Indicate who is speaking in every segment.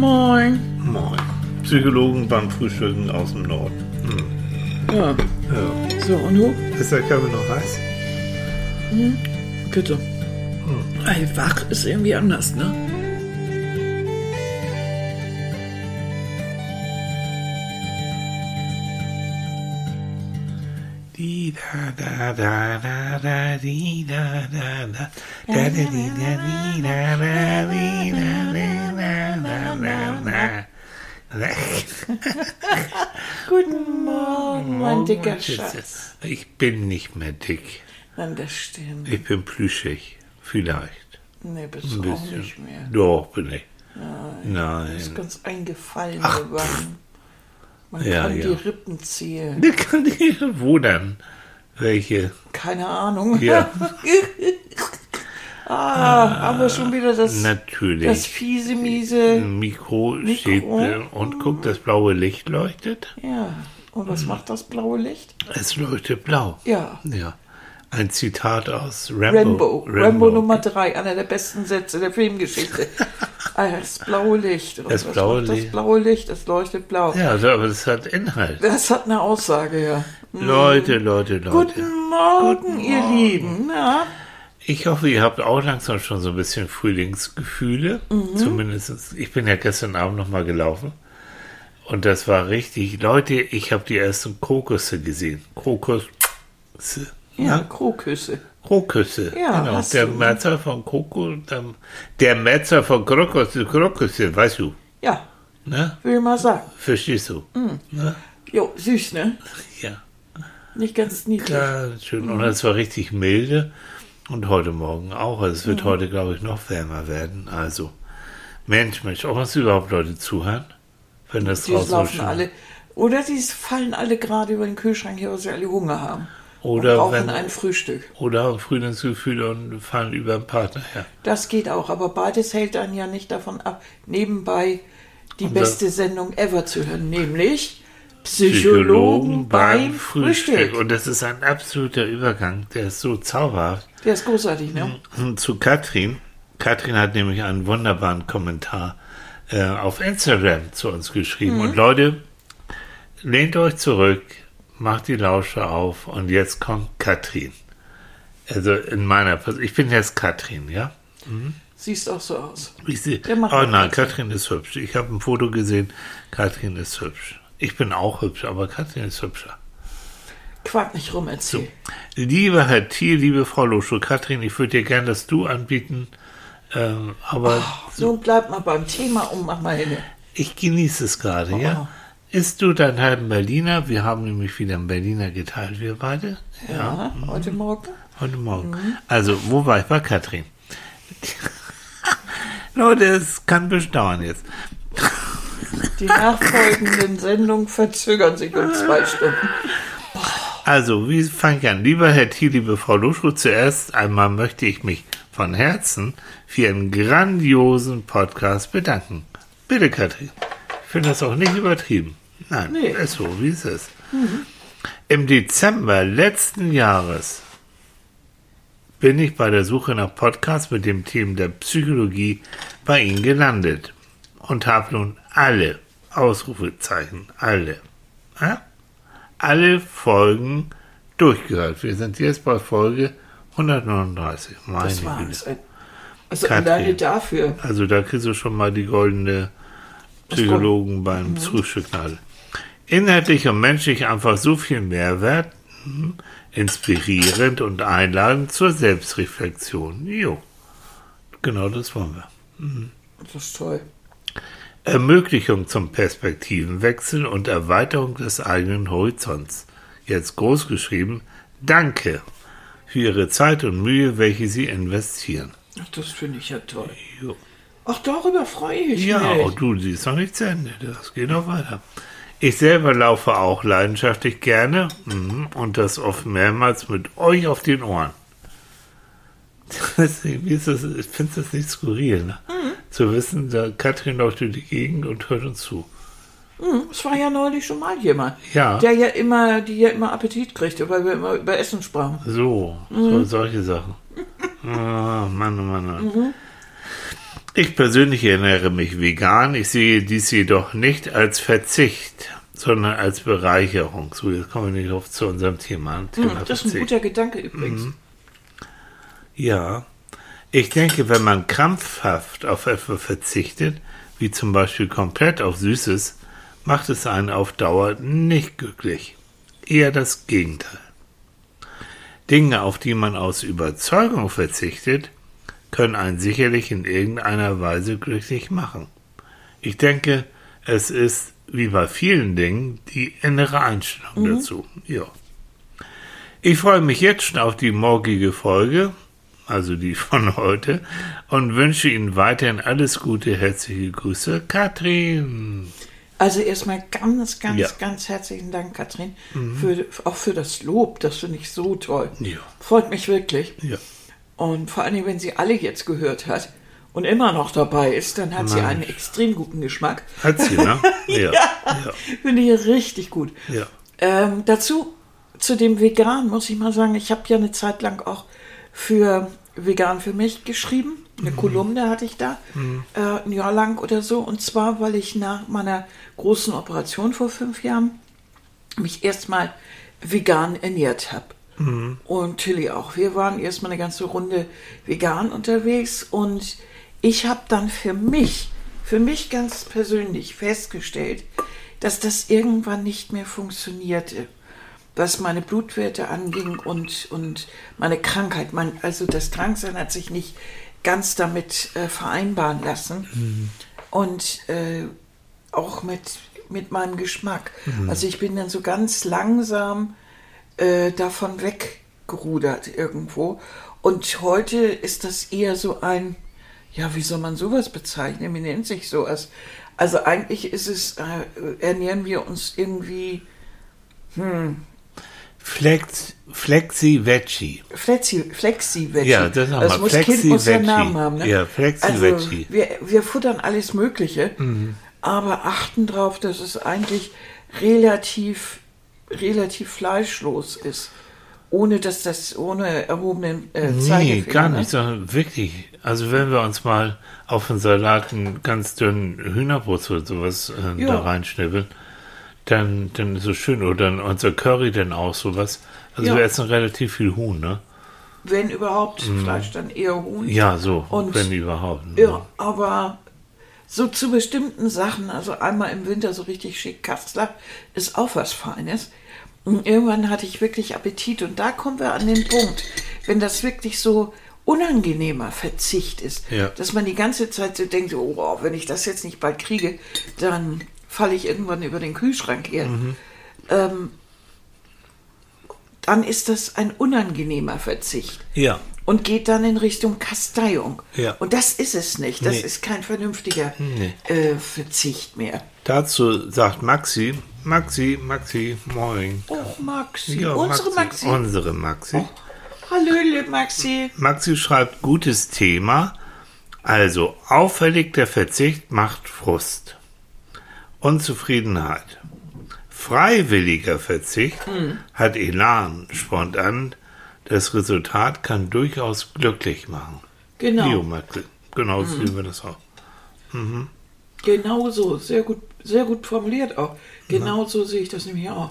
Speaker 1: Moin.
Speaker 2: Moin. Psychologen beim Frühstücken aus dem Norden. Hm.
Speaker 1: Ja.
Speaker 2: Ja.
Speaker 1: So, und du?
Speaker 2: Ist der Kaffee noch heiß?
Speaker 1: Bitte. Ey, wach ist irgendwie anders, ne? Guten Morgen, mein dicker Schatz.
Speaker 2: Ich bin nicht mehr dick.
Speaker 1: Nein, das stimmt.
Speaker 2: Ich bin plüschig. Vielleicht.
Speaker 1: Nee, bist du auch nicht mehr.
Speaker 2: Doch, bin ich.
Speaker 1: Ist
Speaker 2: Nein.
Speaker 1: ganz eingefallen
Speaker 2: Ach,
Speaker 1: geworden. Man
Speaker 2: Ja,
Speaker 1: kann
Speaker 2: ja.
Speaker 1: die Rippen zählen.
Speaker 2: Der kann ich, wo dann? Welche?
Speaker 1: Keine Ahnung.
Speaker 2: Ja,
Speaker 1: ah, aber schon wieder das,
Speaker 2: natürlich.
Speaker 1: das fiese, miese.
Speaker 2: Mikro,
Speaker 1: Mikro.
Speaker 2: steht äh, und guck, das blaue Licht leuchtet.
Speaker 1: Ja. Und was macht das blaue Licht?
Speaker 2: Es leuchtet blau.
Speaker 1: Ja.
Speaker 2: Ja. Ein Zitat aus Rambo.
Speaker 1: Rambo. Rambo, Nummer drei, einer der besten Sätze der Filmgeschichte. Ah, das blaue Licht. Und
Speaker 2: Das blaue Licht.
Speaker 1: Das blaue Licht, es leuchtet blau.
Speaker 2: Ja, also, aber das hat Inhalt.
Speaker 1: Das hat eine Aussage, ja.
Speaker 2: Leute, Leute, Leute.
Speaker 1: Guten Morgen, ihr Lieben. Na?
Speaker 2: Ich hoffe, ihr habt auch langsam schon so ein bisschen Frühlingsgefühle.
Speaker 1: Mhm.
Speaker 2: Zumindest, ich bin ja gestern Abend noch mal gelaufen. Und das war richtig. Leute, ich habe die ersten Krokusse gesehen. Krokus.
Speaker 1: Ja, Krokusse.
Speaker 2: Krokusse.
Speaker 1: Ja,
Speaker 2: genau. Der
Speaker 1: du.
Speaker 2: Mehrzahl von Krokus, der, der Mehrzahl von Krokusse, Krokusse, weißt du,
Speaker 1: Ja,
Speaker 2: ne?
Speaker 1: will mal sagen.
Speaker 2: Verstehst du?
Speaker 1: Mhm.
Speaker 2: Ne?
Speaker 1: Jo, süß, ne?
Speaker 2: Ja.
Speaker 1: Nicht ganz niedlich.
Speaker 2: Ja, schön. Und es war richtig milde. Und heute Morgen auch. Also es
Speaker 1: Mhm.
Speaker 2: wird heute, glaube ich, noch wärmer werden. Also, Mensch, Mensch, ob uns überhaupt Leute zuhören? Wenn das
Speaker 1: Die
Speaker 2: draußen so
Speaker 1: laufen
Speaker 2: schön-
Speaker 1: alle. Oder die fallen alle gerade über den Kühlschrank hier, weil sie alle Hunger haben.
Speaker 2: Oder
Speaker 1: und brauchen
Speaker 2: wenn-
Speaker 1: ein Frühstück.
Speaker 2: Oder haben Frühlingsgefühle und fallen über den Partner her.
Speaker 1: Das geht auch, aber beides hält einen ja nicht davon ab, nebenbei die
Speaker 2: Und
Speaker 1: beste Sendung ever zu hören, nämlich Psychologen beim Frühstück.
Speaker 2: Und das ist ein absoluter Übergang. Der ist so zauberhaft.
Speaker 1: Der ist großartig, ne?
Speaker 2: Zu Katrin. Katrin hat nämlich einen wunderbaren Kommentar äh, auf Instagram zu uns geschrieben.
Speaker 1: Mhm.
Speaker 2: Und Leute, lehnt euch zurück, macht die Lausche auf und jetzt kommt Katrin. Also in meiner Person. Ich bin jetzt Katrin, ja?
Speaker 1: Siehst auch so aus. Der macht
Speaker 2: oh nein,
Speaker 1: Katrin.
Speaker 2: Ist hübsch. Ich habe ein Foto gesehen. Katrin ist hübsch. Ich bin auch hübsch, aber Katrin ist hübscher.
Speaker 1: Quatsch nicht rum, erzähl.
Speaker 2: Lieber Herr Thiel, liebe Frau Loschow, Katrin, ich würde dir gerne das Du anbieten, ähm, aber
Speaker 1: So, bleib mal beim Thema und mach mal hin.
Speaker 2: ich genieße es gerade, ja? Isst du deinen halben Berliner? Wir haben nämlich wieder einen Berliner geteilt, wir beide.
Speaker 1: Ja, heute Morgen.
Speaker 2: Heute Morgen. Also, wo war ich? Bei Katrin. Leute, es kann bestauern jetzt.
Speaker 1: Die nachfolgenden Sendungen verzögern sich um zwei Stunden.
Speaker 2: Also, wie fange ich an? Lieber Herr Thiel, liebe Frau Luschko, zuerst einmal möchte ich mich von Herzen für einen grandiosen Podcast bedanken. Bitte, Katrin. Ich finde das auch nicht übertrieben. Nein,
Speaker 1: Nee.
Speaker 2: ist so, wie es ist. Im Dezember letzten Jahres bin ich bei der Suche nach Podcasts mit dem Thema der Psychologie bei Ihnen gelandet und habe nun alle Ausrufezeichen, alle, ja? alle Folgen durchgehört. Wir sind jetzt bei Folge 139. Meine
Speaker 1: Das war
Speaker 2: Güte.
Speaker 1: Also alleine dafür.
Speaker 2: Also da kriegst du schon mal die goldene Psychologen beim Frühstücknadel. Inhaltlich und menschlich einfach so viel Mehrwert, mhm, inspirierend und einladend zur Selbstreflexion. Jo, genau das wollen wir.
Speaker 1: Das ist toll.
Speaker 2: Ermöglichung zum Perspektivenwechsel und Erweiterung des eigenen Horizonts. Jetzt groß geschrieben, danke für Ihre Zeit und Mühe, welche Sie investieren.
Speaker 1: Ach, das finde ich ja toll.
Speaker 2: Jo.
Speaker 1: Ach, darüber freue ich
Speaker 2: Ja,
Speaker 1: mich.
Speaker 2: und du siehst noch nicht zu Ende. Das geht noch weiter. Ich selber laufe auch leidenschaftlich gerne mhm, und das oft mehrmals mit euch auf den Ohren. Ist das, ich finde das nicht skurril, ne?
Speaker 1: Mhm.
Speaker 2: Zu wissen, da Katrin läuft durch die Gegend und hört uns zu.
Speaker 1: Hm, Es war ja neulich schon mal jemand.
Speaker 2: Ja.
Speaker 1: Der ja immer, die ja immer Appetit kriegte, weil wir immer über Essen sprachen.
Speaker 2: So,
Speaker 1: Mhm.
Speaker 2: so solche Sachen. Ah, Mann, oh Mann, Mann. Ich persönlich ernähre mich vegan. Ich sehe dies jedoch nicht als Verzicht, sondern als Bereicherung. So, jetzt kommen wir nicht auf zu unserem Thema. Thema
Speaker 1: Hm, das ist ein guter Gedanke übrigens.
Speaker 2: Mhm. Ja, ich denke, wenn man krampfhaft auf etwas verzichtet, wie zum Beispiel komplett auf Süßes, macht es einen auf Dauer nicht glücklich. Eher das Gegenteil. Dinge, auf die man aus Überzeugung verzichtet, können einen sicherlich in irgendeiner Weise glücklich machen. Ich denke, es ist wie bei vielen Dingen die innere Einstellung dazu. Ja. Ich freue mich jetzt schon auf die morgige Folge, also die von heute, und wünsche Ihnen weiterhin alles Gute. Herzliche Grüße, Katrin.
Speaker 1: Also erstmal ganz, ganz,
Speaker 2: Ja. Mhm.
Speaker 1: ganz herzlichen Dank, Katrin, für, auch für das Lob. Das finde ich so toll.
Speaker 2: Ja.
Speaker 1: Freut mich wirklich.
Speaker 2: Ja.
Speaker 1: Und vor allem, wenn sie alle jetzt gehört hat und immer noch dabei ist, dann hat sie
Speaker 2: Mensch.
Speaker 1: einen extrem guten Geschmack.
Speaker 2: Hat sie, ne? Ja. Ja.
Speaker 1: Finde ich richtig gut.
Speaker 2: Ja.
Speaker 1: Ähm, dazu, zu dem Vegan, muss ich mal sagen, ich habe ja eine Zeit lang auch für Vegan für mich geschrieben. Eine Kolumne hatte ich da, äh, ein Jahr lang oder so. Und zwar, weil ich nach meiner großen Operation vor fünf Jahren mich erstmal vegan ernährt habe. Und Tilly auch. Wir waren erstmal eine ganze Runde vegan unterwegs und ich habe dann für mich, für mich ganz persönlich festgestellt, dass das irgendwann nicht mehr funktionierte. Was meine Blutwerte anging und, und meine Krankheit. Mein, also das Kranksein hat sich nicht ganz damit äh, vereinbaren lassen. Und äh, auch mit, mit meinem Geschmack. Also ich bin dann so ganz langsam äh, davon weggerudert irgendwo. Und heute ist das eher so ein, ja, wie soll man sowas bezeichnen? Wie nennt sich sowas? Also eigentlich ist es, äh, ernähren wir uns irgendwie
Speaker 2: Flex, Flexi Veggie.
Speaker 1: Flexi, Flexi Veggie.
Speaker 2: Ja, das haben wir.
Speaker 1: muss
Speaker 2: Flexi
Speaker 1: Kind muss
Speaker 2: Veggie.
Speaker 1: Namen haben. Ne?
Speaker 2: Ja, Flexi
Speaker 1: also,
Speaker 2: Veggie.
Speaker 1: Wir, wir futtern alles Mögliche,
Speaker 2: Mhm.
Speaker 1: aber achten darauf, dass es eigentlich relativ, relativ fleischlos ist. Ohne dass das, ohne erhobenen äh,
Speaker 2: Nee, gar nicht, sondern wirklich. Also wenn wir uns mal auf einen Salat einen ganz dünnen Hühnerbrust oder sowas äh, da reinschnibbeln, dann, dann ist es schön. Oder unser Curry dann auch sowas. Also
Speaker 1: Ja.
Speaker 2: wir essen relativ viel Huhn, ne?
Speaker 1: Wenn überhaupt Fleisch, dann eher Huhn.
Speaker 2: Ja, so,
Speaker 1: Und-
Speaker 2: wenn überhaupt. ne?
Speaker 1: Ja, aber so zu bestimmten Sachen, also einmal im Winter so richtig schick Kassler, ist auch was Feines. Und irgendwann hatte ich wirklich Appetit und da kommen wir an den Punkt, wenn das wirklich so unangenehmer Verzicht ist,
Speaker 2: Ja.
Speaker 1: dass man die ganze Zeit so denkt, oh, wenn ich das jetzt nicht bald kriege, dann falle ich irgendwann über den Kühlschrank her.
Speaker 2: Mhm.
Speaker 1: Ähm, dann ist das ein unangenehmer Verzicht
Speaker 2: Ja,
Speaker 1: und geht dann in Richtung Kasteiung.
Speaker 2: Ja.
Speaker 1: Und das ist es nicht. Das
Speaker 2: Nee.
Speaker 1: ist kein vernünftiger
Speaker 2: Nee.
Speaker 1: äh, Verzicht mehr.
Speaker 2: dazu sagt Maxi, Maxi, Maxi, moin.
Speaker 1: Oh, Maxi.
Speaker 2: Ja,
Speaker 1: Unsere Maxi. Oh.
Speaker 2: Unsere Maxi.
Speaker 1: Hallöle, Maxi.
Speaker 2: Maxi schreibt, gutes Thema. Also, auffällig der Verzicht macht Frust. Unzufriedenheit. Freiwilliger Verzicht hat Elan, spontan. Das Resultat kann durchaus glücklich machen.
Speaker 1: Genau.
Speaker 2: Maxi. Genau so sehen wir das auch.
Speaker 1: Genau so. Sehr gut, sehr gut formuliert auch. Genau so sehe ich das nämlich auch.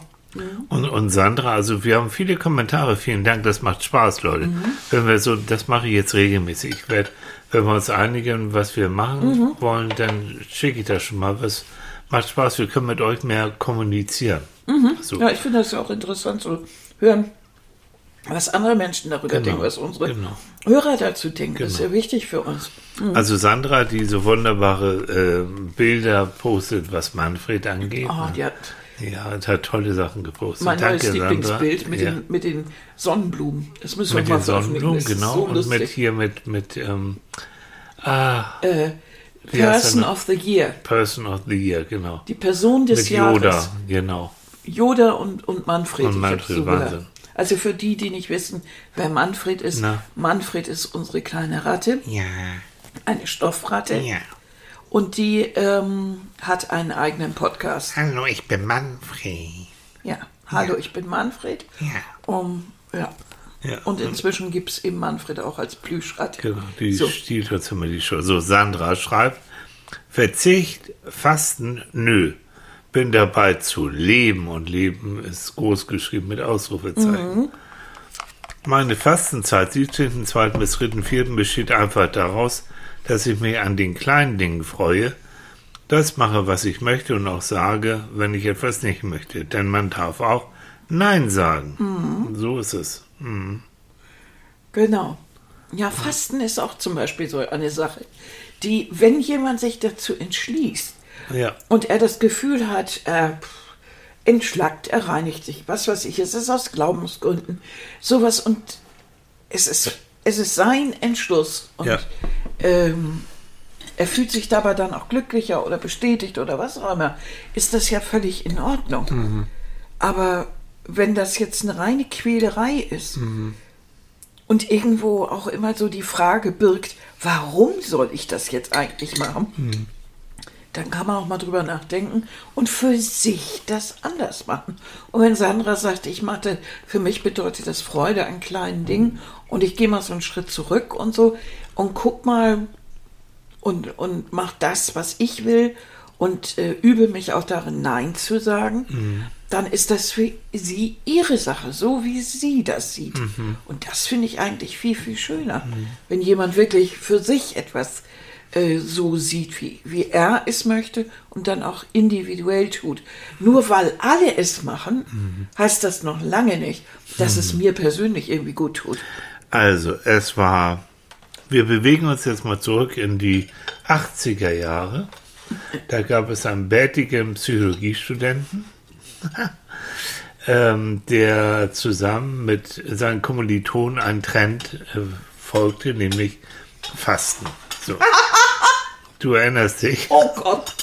Speaker 2: Und, und Sandra, also wir haben viele Kommentare. Vielen Dank, das macht Spaß, Leute.
Speaker 1: Mhm.
Speaker 2: Wenn wir so, das mache ich jetzt regelmäßig. Ich werde, wenn wir uns einigen, was wir machen
Speaker 1: Mhm.
Speaker 2: wollen, dann schicke ich das schon mal. Was macht Spaß? Wir können mit euch mehr kommunizieren. So.
Speaker 1: Mhm. Ja, ich finde das ja auch interessant zu hören, was andere Menschen darüber
Speaker 2: Genau,
Speaker 1: denken, was unsere
Speaker 2: genau.
Speaker 1: Hörer dazu denken. Das ist
Speaker 2: Genau.
Speaker 1: ja wichtig für uns.
Speaker 2: Also Sandra, die so wunderbare äh, Bilder postet, was Manfred angeht.
Speaker 1: Oh,
Speaker 2: ne?
Speaker 1: die hat
Speaker 2: Ja, es hat tolle Sachen gepostet.
Speaker 1: mein neues
Speaker 2: Danke,
Speaker 1: Lieblingsbild
Speaker 2: Sandra.
Speaker 1: mit,
Speaker 2: ja.
Speaker 1: den, mit den Sonnenblumen. Das müssen
Speaker 2: mit
Speaker 1: wir mal
Speaker 2: den. Sonnenblumen, genau.
Speaker 1: So
Speaker 2: und mit hier mit, mit ähm, ah,
Speaker 1: äh, Person
Speaker 2: er
Speaker 1: of the Year.
Speaker 2: Person of the Year, genau.
Speaker 1: Die Person des
Speaker 2: Mit
Speaker 1: Jahres.
Speaker 2: Yoda, genau.
Speaker 1: Yoda und, und Manfred.
Speaker 2: Und
Speaker 1: Ich
Speaker 2: Manfred, Wahnsinn.
Speaker 1: Also für die, die nicht wissen, wer Manfred ist.
Speaker 2: Na.
Speaker 1: Manfred ist unsere kleine Ratte,
Speaker 2: Ja,
Speaker 1: eine Stoffratte.
Speaker 2: ja.
Speaker 1: Und die ähm, hat einen eigenen Podcast.
Speaker 2: Hallo, ich bin Manfred.
Speaker 1: Ja. Hallo, ich bin Manfred.
Speaker 2: Ja.
Speaker 1: Um, ja.
Speaker 2: Ja.
Speaker 1: Und inzwischen gibt es eben Manfred auch als Plüschrad.
Speaker 2: Genau, die
Speaker 1: So.
Speaker 2: stiehlt uns immer die Show. So, Sandra schreibt, Verzicht, Fasten, nö. Bin dabei zu leben und Leben ist groß geschrieben mit Ausrufezeichen. Meine Fastenzeit 17.2. bis 3.4. besteht einfach daraus, dass ich mich an den kleinen Dingen freue, das mache, was ich möchte und auch sage, wenn ich etwas nicht möchte. Denn man darf auch Nein sagen. So ist es. Mhm.
Speaker 1: Genau. Ja, Fasten ist auch zum Beispiel so eine Sache, die, wenn jemand sich dazu entschließt
Speaker 2: Ja.
Speaker 1: und er das Gefühl hat, er pff, entschlackt, er reinigt sich, was weiß ich, es ist aus Glaubensgründen, sowas und es ist, es ist sein Entschluss und
Speaker 2: Ja.
Speaker 1: ähm, er fühlt sich dabei dann auch glücklicher oder bestätigt oder was auch immer, ist das ja völlig in Ordnung. Aber wenn das jetzt eine reine Quälerei ist, und irgendwo auch immer so die Frage birgt, warum soll ich das jetzt eigentlich machen? Dann kann man auch mal drüber nachdenken und für sich das anders machen. Und wenn Sandra sagt, ich mache, für mich bedeutet das Freude an kleinen Dingen und ich gehe mal so einen Schritt zurück und so und guck mal und, und mach das, was ich will und äh, übe mich auch darin, Nein zu sagen, dann ist das für sie ihre Sache, so wie sie das sieht. Und das finde ich eigentlich viel, viel schöner, wenn jemand wirklich für sich etwas äh, so sieht, wie, wie er es möchte und dann auch individuell tut. Nur weil alle es machen, heißt das noch lange nicht, dass es mir persönlich irgendwie gut tut.
Speaker 2: Also, es war, wir bewegen uns jetzt mal zurück in die 80er Jahre. Da gab es einen bärtigen Psychologiestudenten, ähm, der zusammen mit seinen Kommilitonen einen Trend äh, folgte, nämlich Fasten. So. Du erinnerst dich.
Speaker 1: Oh Gott.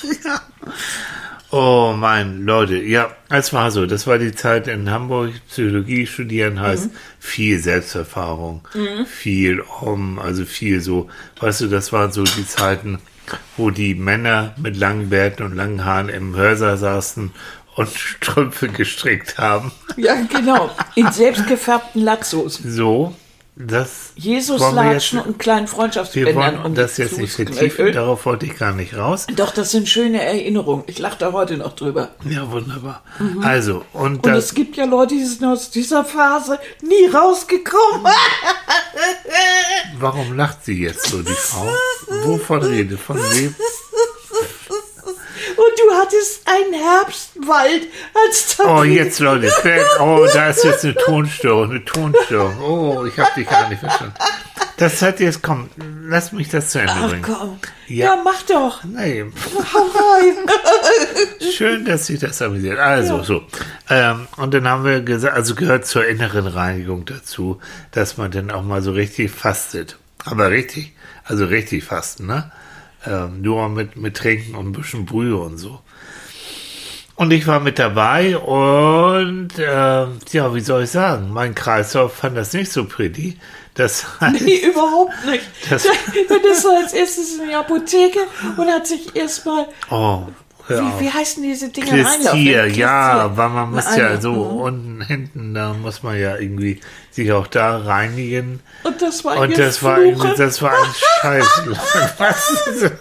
Speaker 2: Oh mein, Leute, ja, es war so. Das war die Zeit in Hamburg. Psychologie studieren heißt viel Selbsterfahrung, viel um, also viel so. Weißt du, das waren so die Zeiten, wo die Männer mit langen Bärten und langen Haaren im Hörsaal saßen und Strümpfe gestrickt haben.
Speaker 1: Ja, genau. In selbstgefärbten Latzos.
Speaker 2: So, das
Speaker 1: Jesus
Speaker 2: wollen wir
Speaker 1: Latschen und kleinen
Speaker 2: wir
Speaker 1: Freundschaftsbändern.
Speaker 2: wollen
Speaker 1: um
Speaker 2: das jetzt nicht vertiefen, darauf wollte ich gar nicht raus.
Speaker 1: Doch, das sind schöne Erinnerungen. Ich lache da heute noch drüber.
Speaker 2: Ja, wunderbar. Also, und
Speaker 1: Und es gibt ja Leute, die sind aus dieser Phase nie rausgekommen.
Speaker 2: Warum lacht sie jetzt so, die Frau? Wovon redet? Von wem?
Speaker 1: Und du hattest einen Herbstwald als
Speaker 2: Oh,
Speaker 1: Tapete.
Speaker 2: jetzt, Leute. Oh, da ist jetzt eine Tonstörung, eine Tonstörung. Oh, ich habe dich gar nicht verstanden. Das hat jetzt, komm, lass mich das zu Ende
Speaker 1: Ach
Speaker 2: bringen.
Speaker 1: komm.
Speaker 2: Ja.
Speaker 1: Ja. mach doch.
Speaker 2: Nee,
Speaker 1: Hau rein.
Speaker 2: schön, dass sich das amüsiert. Also, so. Ähm, und dann haben wir gesagt, also gehört zur inneren Reinigung dazu, dass man dann auch mal so richtig fastet. Aber richtig, also richtig fasten, ne? Ähm, nur mit, mit Trinken und ein bisschen Brühe und so. Und ich war mit dabei und äh, ja, wie soll ich sagen, mein Kreislauf fand das nicht so pretty. Das heißt,
Speaker 1: Nee, überhaupt nicht.
Speaker 2: Das-
Speaker 1: ist er als erstes in die Apotheke und hat sich erstmal,
Speaker 2: oh.
Speaker 1: Wie, wie heißen diese Dinger
Speaker 2: Klistier, ja, weil man muss ja so
Speaker 1: mhm.
Speaker 2: unten, hinten, da muss man ja irgendwie sich auch da reinigen.
Speaker 1: Und das war
Speaker 2: Und das war, das war ein Scheiß. Was?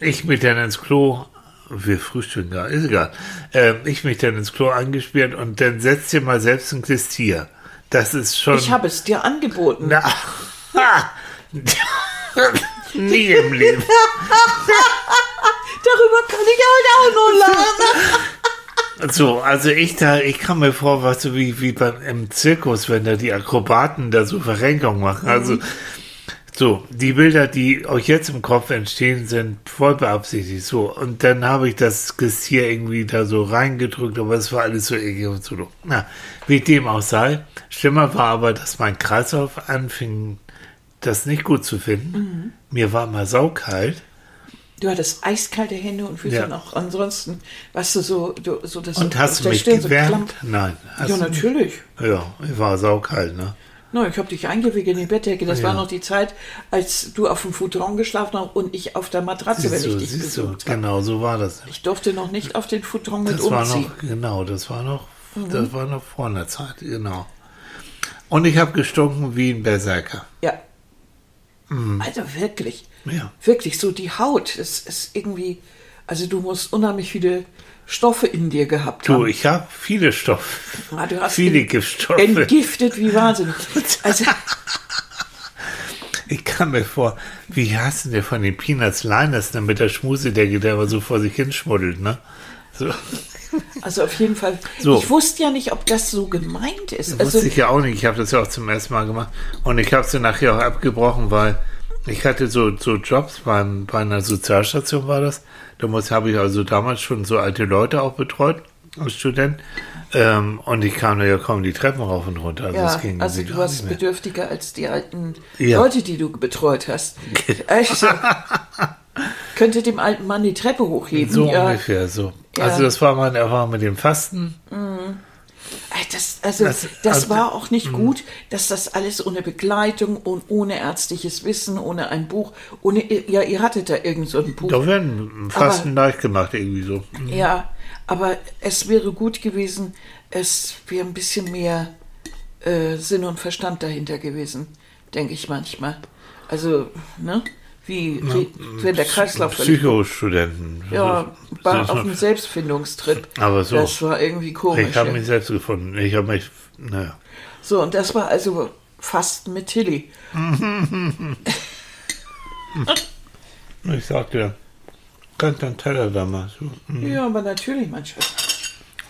Speaker 2: Ich mich dann ins Klo, wir frühstücken gar, ist egal. Ähm, ich mich dann ins Klo angesperrt und dann setzt dir mal selbst ein Klistier. Das ist schon.
Speaker 1: Ich habe es dir angeboten.
Speaker 2: Na, ha! Nie im Leben.
Speaker 1: Kann heute auch noch lachen.
Speaker 2: So, also ich da, ich kam mir vor, was so wie, wie beim, im Zirkus, wenn da die Akrobaten da so Verrenkung machen. Also, so, die Bilder, die euch jetzt im Kopf entstehen, sind voll beabsichtigt. So, und dann habe ich das Gestier irgendwie da so reingedrückt, aber es war alles so eklig und so. Na, wie dem auch sei. Schlimmer war aber, dass mein Kreislauf anfing, das nicht gut zu finden. Mir war mal saukalt.
Speaker 1: Du hattest eiskalte Hände und Füße
Speaker 2: Ja.
Speaker 1: und auch ansonsten, weißt du, so, du, so das
Speaker 2: Und hast du mich
Speaker 1: Stirn so
Speaker 2: gewärmt?
Speaker 1: klammt.
Speaker 2: Nein.
Speaker 1: Ja,
Speaker 2: du
Speaker 1: natürlich.
Speaker 2: Ja, ich war saukalt, ne?
Speaker 1: No, ich habe dich eingewickelt in die Bettdecke. Das
Speaker 2: Ja.
Speaker 1: war noch die Zeit, als du auf dem Futon geschlafen hast und ich auf der Matratze,
Speaker 2: Siehst
Speaker 1: wenn
Speaker 2: du,
Speaker 1: ich dich
Speaker 2: du,
Speaker 1: besucht habe.
Speaker 2: genau so war das.
Speaker 1: Ich durfte noch nicht auf den Futon mit
Speaker 2: Das war
Speaker 1: umziehen.
Speaker 2: noch, genau, das war noch,
Speaker 1: Mhm.
Speaker 2: das war noch vor einer Zeit, genau. Und ich habe gestunken wie ein Berserker.
Speaker 1: Ja. Also wirklich.
Speaker 2: Ja.
Speaker 1: Wirklich so die Haut. Es ist irgendwie, also du musst unheimlich viele Stoffe in dir gehabt
Speaker 2: Du,
Speaker 1: haben.
Speaker 2: ich habe viele Stoffe.
Speaker 1: Ah, du hast
Speaker 2: viele Giftstoffe.
Speaker 1: Entgiftet wie wahnsinnig. Also,
Speaker 2: Ich kam mir vor, wie heißt denn der von den Peanuts Liners, ne, mit der Schmusedecke, der aber so vor sich hinschmuddelt, ne? So,
Speaker 1: also auf jeden Fall.
Speaker 2: So.
Speaker 1: Ich wusste ja nicht, ob das so gemeint ist. Also,
Speaker 2: wusste ich ja auch nicht. Ich habe das ja auch zum ersten Mal gemacht. Und ich habe sie nachher auch abgebrochen, weil ich hatte so, so Jobs beim, bei einer Sozialstation war das. Da habe ich also damals schon so alte Leute auch betreut als Student. Ähm, und ich kam da ja kaum die Treppen rauf und runter. Also
Speaker 1: ja,
Speaker 2: ging
Speaker 1: also du warst bedürftiger als die alten
Speaker 2: Ja.
Speaker 1: Leute, die du betreut hast. Also, könnte dem alten Mann die Treppe hochheben.
Speaker 2: So
Speaker 1: ja.
Speaker 2: ungefähr so.
Speaker 1: Ja.
Speaker 2: Also das war meine Erfahrung mit dem Fasten.
Speaker 1: Ey, Das, also,
Speaker 2: Das-
Speaker 1: das,
Speaker 2: also-
Speaker 1: war auch nicht gut, dass das alles ohne Begleitung und ohne ärztliches Wissen, ohne ein Buch, ohne, ja, ihr hattet da irgend so ein Buch.
Speaker 2: Da werden Fasten leicht gemacht irgendwie so.
Speaker 1: Ja, aber es wäre gut gewesen, es wäre ein bisschen mehr äh, Sinn und Verstand dahinter gewesen, denke ich manchmal. Also, ne? Wie, wenn der Kreislauf
Speaker 2: Psychostudenten.
Speaker 1: ja, war auf einem Selbstfindungstrip.
Speaker 2: Aber so.
Speaker 1: Das war irgendwie komisch.
Speaker 2: Ich habe
Speaker 1: ja.
Speaker 2: mich selbst gefunden. Ich habe mich, naja.
Speaker 1: So, und das war also Fasten mit Tilly.
Speaker 2: Ich sagte, könnt einen Teller da mal. So.
Speaker 1: Ja, aber natürlich, mein Schatz.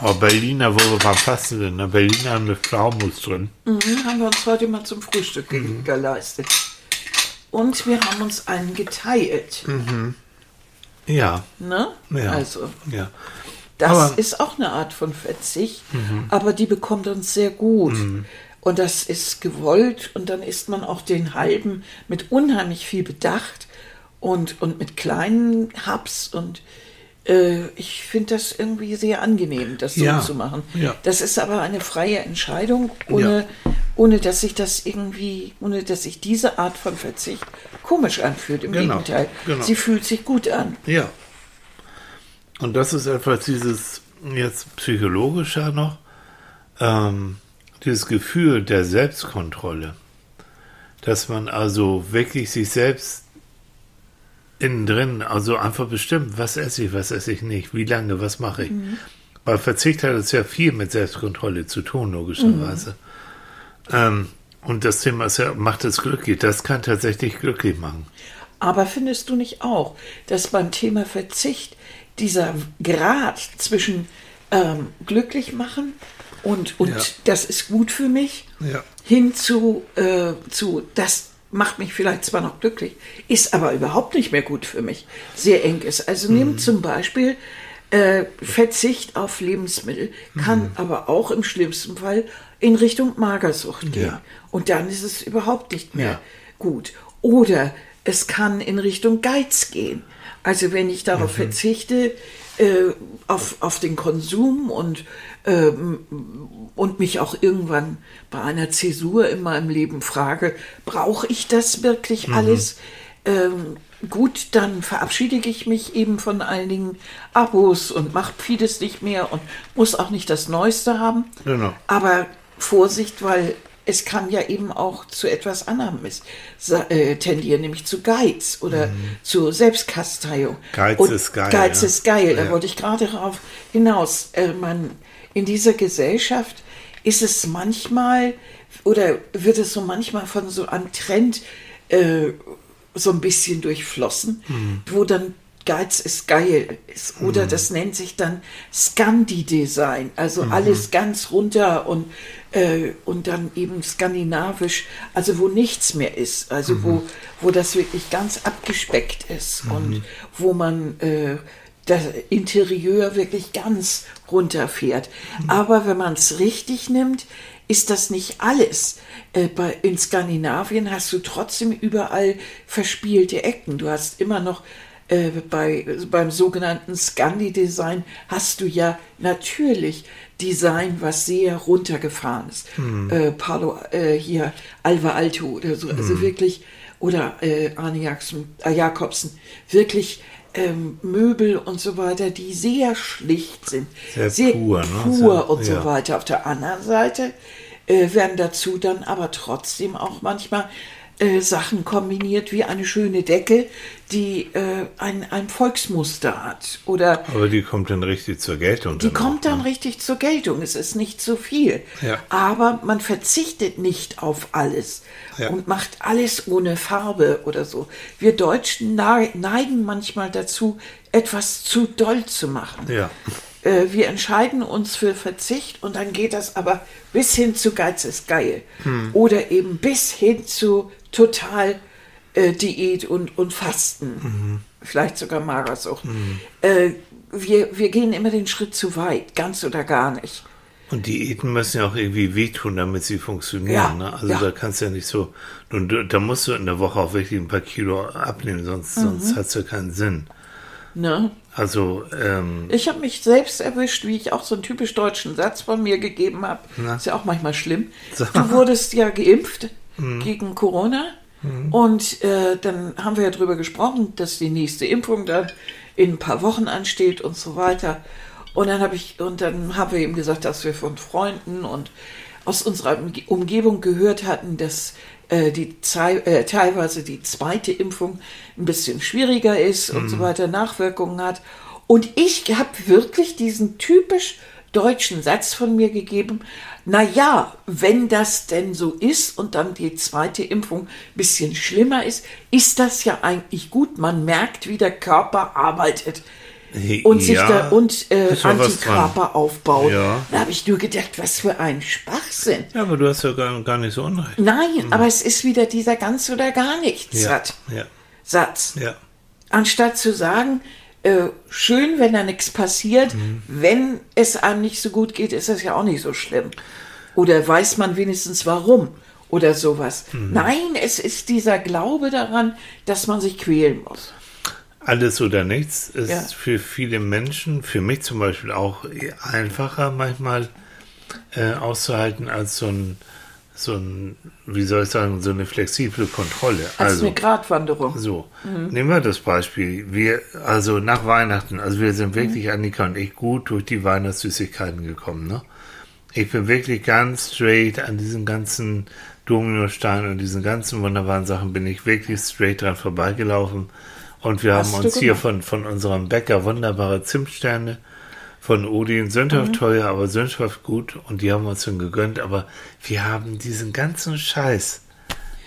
Speaker 2: Oh, Berliner, wo wir beim Fasten sind. Ne? Berliner haben eine Pflaumus drin.
Speaker 1: Mhm, haben wir uns heute mal zum Frühstück
Speaker 2: Mhm.
Speaker 1: geleistet. Und wir haben uns einen geteilt.
Speaker 2: Ja,
Speaker 1: Ne?
Speaker 2: ja.
Speaker 1: Also,
Speaker 2: ja.
Speaker 1: das
Speaker 2: Aber- Mhm.
Speaker 1: ist auch eine Art von Verzicht, aber die bekommt uns sehr gut. Und das ist gewollt und dann isst man auch den halben mit unheimlich viel Bedacht und, und mit kleinen Hubs und ich finde das irgendwie sehr angenehm, das so
Speaker 2: Ja,
Speaker 1: zu machen.
Speaker 2: ja.
Speaker 1: Das ist aber eine freie Entscheidung, ohne, ohne dass sich das irgendwie, ohne dass sich diese Art von Verzicht komisch anfühlt. Im
Speaker 2: Genau,
Speaker 1: Gegenteil,
Speaker 2: genau.
Speaker 1: sie fühlt sich gut an.
Speaker 2: Ja. Und das ist etwas dieses jetzt psychologischer noch, ähm, dieses Gefühl der Selbstkontrolle. Dass man also wirklich sich selbst innen drin, also einfach bestimmt, was esse ich, was esse ich nicht, wie lange, was mache ich. Bei Verzicht hat es ja viel mit Selbstkontrolle zu tun, logischerweise. Ähm, und das Thema ist ja, macht es glücklich. Das kann tatsächlich glücklich machen.
Speaker 1: Aber findest du nicht auch, dass beim Thema Verzicht dieser Grad zwischen ähm, glücklich machen und, und
Speaker 2: Ja.
Speaker 1: das ist gut für mich,
Speaker 2: Ja.
Speaker 1: hin zu, äh, zu, das macht mich vielleicht zwar noch glücklich, ist aber überhaupt nicht mehr gut für mich, sehr eng ist. Also
Speaker 2: Mhm.
Speaker 1: nimm zum Beispiel äh, Verzicht auf Lebensmittel, kann
Speaker 2: Mhm.
Speaker 1: aber auch im schlimmsten Fall in Richtung Magersucht gehen.
Speaker 2: Ja.
Speaker 1: Und dann ist es überhaupt nicht mehr
Speaker 2: Ja.
Speaker 1: gut. Oder es kann in Richtung Geiz gehen. Also wenn ich
Speaker 2: Mhm.
Speaker 1: darauf verzichte, äh, auf, auf den Konsum und, ähm, und mich auch irgendwann bei einer Zäsur in meinem Leben frage, brauche ich das wirklich alles? Ähm, gut, dann verabschiede ich mich eben von einigen Abos und mache vieles nicht mehr und muss auch nicht das Neueste haben.
Speaker 2: Genau.
Speaker 1: Aber Vorsicht, weil es kann ja eben auch zu etwas anderem ist, äh, tendieren, nämlich zu Geiz oder zu Selbstkasteiung.
Speaker 2: Mhm. Geiz
Speaker 1: Und
Speaker 2: ist geil,
Speaker 1: Geiz
Speaker 2: ja.
Speaker 1: ist geil, da
Speaker 2: Ja.
Speaker 1: wollte ich gerade darauf hinaus. Äh, man, in dieser Gesellschaft ist es manchmal oder wird es so manchmal von so einem Trend äh, so ein bisschen durchflossen,
Speaker 2: Mhm.
Speaker 1: wo dann Geiz ist geil ist. Oder das nennt sich dann Scandi-Design. Also
Speaker 2: Mhm.
Speaker 1: alles ganz runter und, äh, und dann eben skandinavisch, also wo nichts mehr ist. Also
Speaker 2: Mhm.
Speaker 1: wo, wo das wirklich ganz abgespeckt ist und wo man äh, das Interieur wirklich ganz runterfährt.
Speaker 2: Mhm.
Speaker 1: Aber wenn man es richtig nimmt, ist das nicht alles. Äh, bei, in Skandinavien hast du trotzdem überall verspielte Ecken. Du hast immer noch äh, bei, beim sogenannten Scandi-Design hast du ja natürlich Design, was sehr runtergefahren ist. Äh, Palo, äh, hier Alva Alto oder so, also wirklich, oder äh, Arne Jakobsen, wirklich ähm, Möbel und so weiter, die sehr schlicht sind.
Speaker 2: Sehr pur, ne?
Speaker 1: pur
Speaker 2: Sehr-
Speaker 1: und so
Speaker 2: ja.
Speaker 1: weiter. Auf der anderen Seite äh, werden dazu dann aber trotzdem auch manchmal äh, Sachen kombiniert wie eine schöne Decke, die äh, ein, ein Volksmuster hat. Oder
Speaker 2: Aber die kommt dann richtig zur Geltung.
Speaker 1: die
Speaker 2: dann
Speaker 1: kommt
Speaker 2: auch,
Speaker 1: dann
Speaker 2: ne?
Speaker 1: richtig zur Geltung. Es ist nicht so viel.
Speaker 2: Ja.
Speaker 1: Aber man verzichtet nicht auf alles
Speaker 2: Ja.
Speaker 1: und macht alles ohne Farbe oder so. Wir Deutschen neigen manchmal dazu, etwas zu doll zu machen.
Speaker 2: Ja.
Speaker 1: Äh, wir entscheiden uns für Verzicht und dann geht das aber bis hin zu Geiz ist geil.
Speaker 2: Hm.
Speaker 1: Oder eben bis hin zu total äh, Diät und, und Fasten.
Speaker 2: Mhm.
Speaker 1: Vielleicht sogar Magersucht. Äh, wir, wir gehen immer den Schritt zu weit, ganz oder gar nicht.
Speaker 2: Und Diäten müssen ja auch irgendwie wehtun, damit sie funktionieren.
Speaker 1: Ja,
Speaker 2: ne? Also
Speaker 1: ja.
Speaker 2: da kannst du ja nicht so, du- da musst du in der Woche auch wirklich ein paar Kilo abnehmen, sonst,
Speaker 1: Mhm.
Speaker 2: sonst hat es ja keinen Sinn.
Speaker 1: Ne?
Speaker 2: Also, ähm,
Speaker 1: Ich habe mich selbst erwischt, wie ich auch so einen typisch deutschen Satz von mir gegeben habe. Ist ja auch manchmal schlimm.
Speaker 2: So.
Speaker 1: Du wurdest ja geimpft
Speaker 2: Mhm.
Speaker 1: gegen Corona. Und äh, dann haben wir ja drüber gesprochen, dass die nächste Impfung dann in ein paar Wochen ansteht und so weiter. Und dann habe ich, und dann haben wir eben gesagt, dass wir von Freunden und aus unserer Umge- Umgebung gehört hatten, dass äh, die äh, teilweise die zweite Impfung ein bisschen schwieriger ist und so weiter, Nachwirkungen hat. Und ich habe wirklich diesen typisch deutschen Satz von mir gegeben, na ja, wenn das denn so ist und dann die zweite Impfung ein bisschen schlimmer ist, ist das ja eigentlich gut. Man merkt, wie der Körper arbeitet und sich
Speaker 2: ja,
Speaker 1: da und äh, Antikörper aufbaut.
Speaker 2: Ja.
Speaker 1: Da habe ich nur gedacht, was für ein Schwachsinn.
Speaker 2: ja, aber du hast ja gar, gar nicht so unrecht.
Speaker 1: Nein, aber es ist wieder dieser ganz oder gar nichts
Speaker 2: Mhm. Ja,
Speaker 1: Satz.
Speaker 2: ja,
Speaker 1: Satz. Anstatt zu sagen, äh, schön, wenn da nichts passiert,
Speaker 2: Mhm.
Speaker 1: wenn es einem nicht so gut geht, ist das ja auch nicht so schlimm. Oder weiß man wenigstens warum oder sowas.
Speaker 2: Mhm.
Speaker 1: Nein, es ist dieser Glaube daran, dass man sich quälen muss.
Speaker 2: Alles oder nichts ist
Speaker 1: Ja.
Speaker 2: für viele Menschen, für mich zum Beispiel auch einfacher manchmal äh, auszuhalten als so ein, so ein, wie soll ich sagen, so eine flexible Kontrolle.
Speaker 1: Als
Speaker 2: also,
Speaker 1: eine Gratwanderung.
Speaker 2: So, nehmen wir das Beispiel. Wir, also nach Weihnachten, also wir sind wirklich, Annika und ich, gut durch die Weihnachtssüßigkeiten gekommen, ne? Ich bin wirklich ganz straight an diesen ganzen Dominosteinen und diesen ganzen wunderbaren Sachen bin ich wirklich straight dran vorbeigelaufen. Und wir
Speaker 1: Hast
Speaker 2: haben uns hier von, von unserem Bäcker wunderbare Zimtsterne von Odin, sündhaft
Speaker 1: Mhm.
Speaker 2: teuer, aber sündhaft gut und die haben wir uns dann gegönnt, aber wir haben diesen ganzen Scheiß,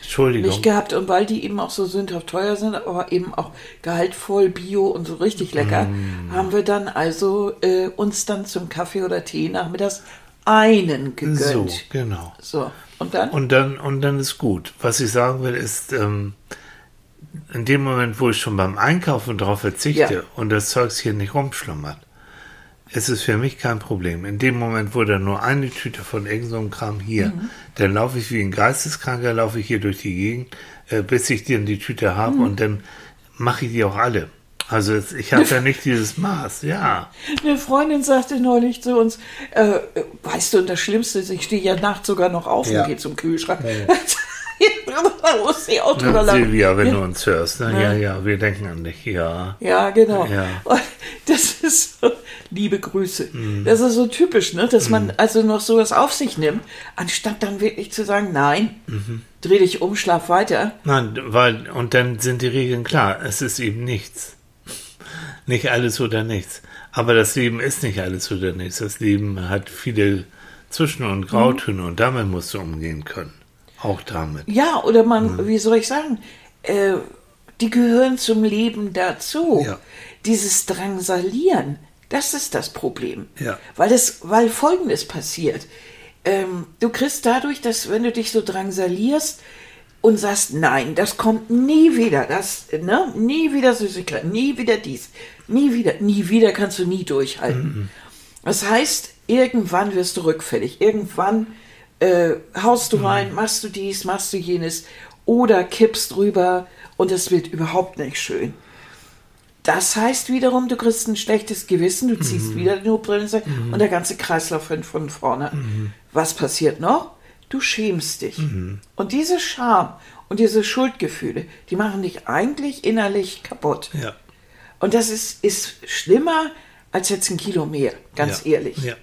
Speaker 2: Entschuldigung,
Speaker 1: Nicht gehabt und weil die eben auch so sündhaft teuer sind, aber eben auch gehaltvoll, bio und so richtig lecker,
Speaker 2: Mm.
Speaker 1: haben wir dann also äh, uns dann zum Kaffee oder Tee nachmittags einen
Speaker 2: so,
Speaker 1: gegönnt.
Speaker 2: genau.
Speaker 1: So, und dann?
Speaker 2: Und dann, und dann ist gut. Was ich sagen will, ist, ähm, in dem Moment, wo ich schon beim Einkaufen darauf verzichte
Speaker 1: Ja.
Speaker 2: und das Zeugs hier nicht rumschlummert, ist es für mich kein Problem. In dem Moment, wo da nur eine Tüte von irgendeinem so Kram hier,
Speaker 1: Mhm.
Speaker 2: dann laufe ich wie ein Geisteskranker, laufe ich hier durch die Gegend, äh, bis ich dann die Tüte habe
Speaker 1: Mhm.
Speaker 2: und dann mache ich die auch alle. Also es- ich habe ja nicht dieses Maß, ja.
Speaker 1: Eine Freundin sagte neulich zu uns, äh, weißt du, und das Schlimmste ist, ich stehe ja nachts sogar noch auf
Speaker 2: Ja.
Speaker 1: und gehe zum Kühlschrank. da muss auch drüber
Speaker 2: Ja. Silvia, wenn
Speaker 1: ja.
Speaker 2: du uns hörst, ne? ja, ja, wir denken an dich, ja.
Speaker 1: Ja, genau.
Speaker 2: Ja.
Speaker 1: Und das ist so, liebe Grüße.
Speaker 2: Mhm.
Speaker 1: Das ist so typisch, ne? dass man also noch sowas auf sich nimmt, anstatt dann wirklich zu sagen, nein,
Speaker 2: Mhm.
Speaker 1: dreh dich um, schlaf weiter.
Speaker 2: Nein, weil, und dann sind die Regeln klar. Es ist eben nichts. Nicht alles oder nichts. Aber das Leben ist nicht alles oder nichts. Das Leben hat viele Zwischen- und Grautöne und damit musst du umgehen können. Auch damit.
Speaker 1: Ja, oder man,
Speaker 2: Mhm.
Speaker 1: wie soll ich sagen, äh, die gehören zum Leben dazu.
Speaker 2: Ja.
Speaker 1: Dieses Drangsalieren, das ist das Problem.
Speaker 2: Ja.
Speaker 1: Weil, das, weil Folgendes passiert. Ähm, du kriegst dadurch, dass wenn du dich so drangsalierst und sagst, nein, das kommt nie wieder, das, ne, nie wieder Süßigkeit, nie wieder dies, nie wieder, nie wieder kannst du nie durchhalten. Das heißt, irgendwann wirst du rückfällig, irgendwann äh, haust du rein, machst du dies, machst du jenes oder kippst rüber und es wird überhaupt nicht schön. Das heißt wiederum, du kriegst ein schlechtes Gewissen, du ziehst wieder die Notbremse und der ganze Kreislauf fängt von vorne. Was passiert noch? Du schämst dich. Und diese Scham und diese Schuldgefühle, die machen dich eigentlich innerlich kaputt.
Speaker 2: Ja.
Speaker 1: Und das ist, ist schlimmer als jetzt ein Kilo mehr, ganz
Speaker 2: ja.
Speaker 1: ehrlich.
Speaker 2: Ja.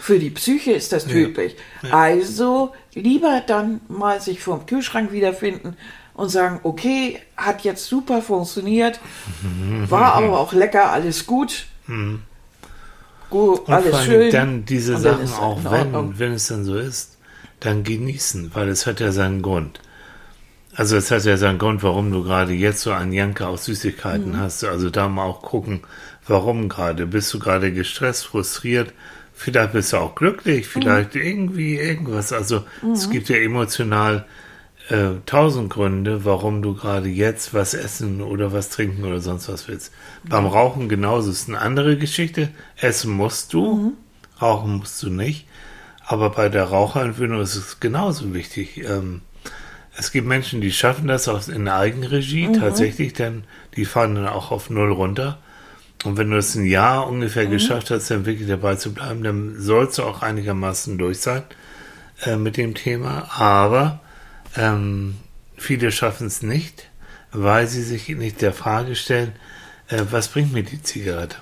Speaker 1: Für die Psyche ist das tödlich. Also lieber dann mal sich vorm Kühlschrank wiederfinden und sagen, okay, hat jetzt super funktioniert, war aber auch lecker, alles gut. Gut,
Speaker 2: Und
Speaker 1: alles schön.
Speaker 2: dann diese
Speaker 1: Und
Speaker 2: Sachen auch, wenn, wenn es dann so ist, dann genießen, weil es hat ja seinen Grund. Also es hat ja seinen Grund, warum du gerade jetzt so einen Janker auf Süßigkeiten
Speaker 1: Mhm.
Speaker 2: hast. Also da mal auch gucken, warum gerade. Bist du gerade gestresst, frustriert? Vielleicht bist du auch glücklich,
Speaker 1: Mhm.
Speaker 2: vielleicht irgendwie irgendwas. Also es gibt ja emotional äh, tausend Gründe, warum du gerade jetzt was essen oder was trinken oder sonst was willst. Beim Rauchen genauso ist eine andere Geschichte. Essen musst du, rauchen musst du nicht. Aber bei der Raucherentwöhnung ist es genauso wichtig. Ähm, es gibt Menschen, die schaffen das aus, in Eigenregie tatsächlich, denn die fahren dann auch auf Null runter. Und wenn du es ein Jahr ungefähr geschafft hast, dann wirklich dabei zu bleiben, dann sollst du auch einigermaßen durch sein äh, mit dem Thema. Aber ähm, viele schaffen es nicht, weil sie sich nicht der Frage stellen, äh, was bringt mir die Zigarette?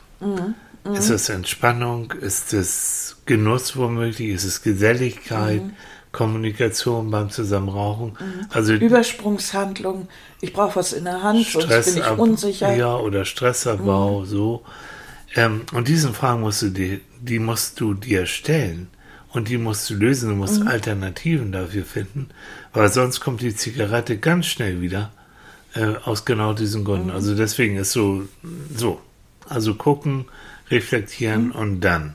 Speaker 2: Ist es Entspannung? Ist es Genuss womöglich? Ist es Geselligkeit? Kommunikation beim Zusammenrauchen? Also
Speaker 1: Übersprungshandlung, ich brauche was in der Hand, sonst bin ich unsicher.
Speaker 2: Ja, oder Stressabbau, so. Ähm, und diesen Fragen musst du dir, die musst du dir stellen. Und die musst du lösen. Du musst Alternativen dafür finden. Weil sonst kommt die Zigarette ganz schnell wieder. Äh, aus genau diesen Gründen. Also deswegen ist so, so. Also gucken, reflektieren und dann.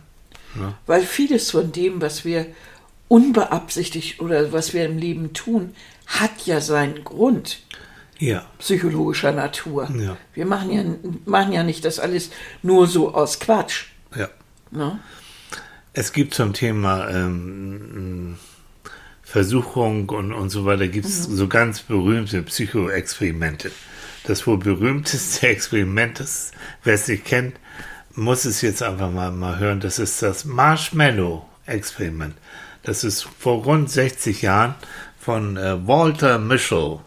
Speaker 2: Ne?
Speaker 1: Weil vieles von dem, was wir unbeabsichtigt oder was wir im Leben tun, hat ja seinen Grund
Speaker 2: Ja.
Speaker 1: psychologischer Natur.
Speaker 2: Ja.
Speaker 1: Wir machen ja, machen ja nicht das alles nur so aus Quatsch.
Speaker 2: Ja.
Speaker 1: Ne?
Speaker 2: Es gibt zum Thema ähm, Versuchung und, und so weiter, gibt es so ganz berühmte Psychoexperimente. Das wohl berühmteste Experiment, das, wer es nicht kennt, muss es jetzt einfach mal, mal hören. Das ist das Marshmallow-Experiment. Das ist vor rund 60 Jahren von äh, Walter Mischel.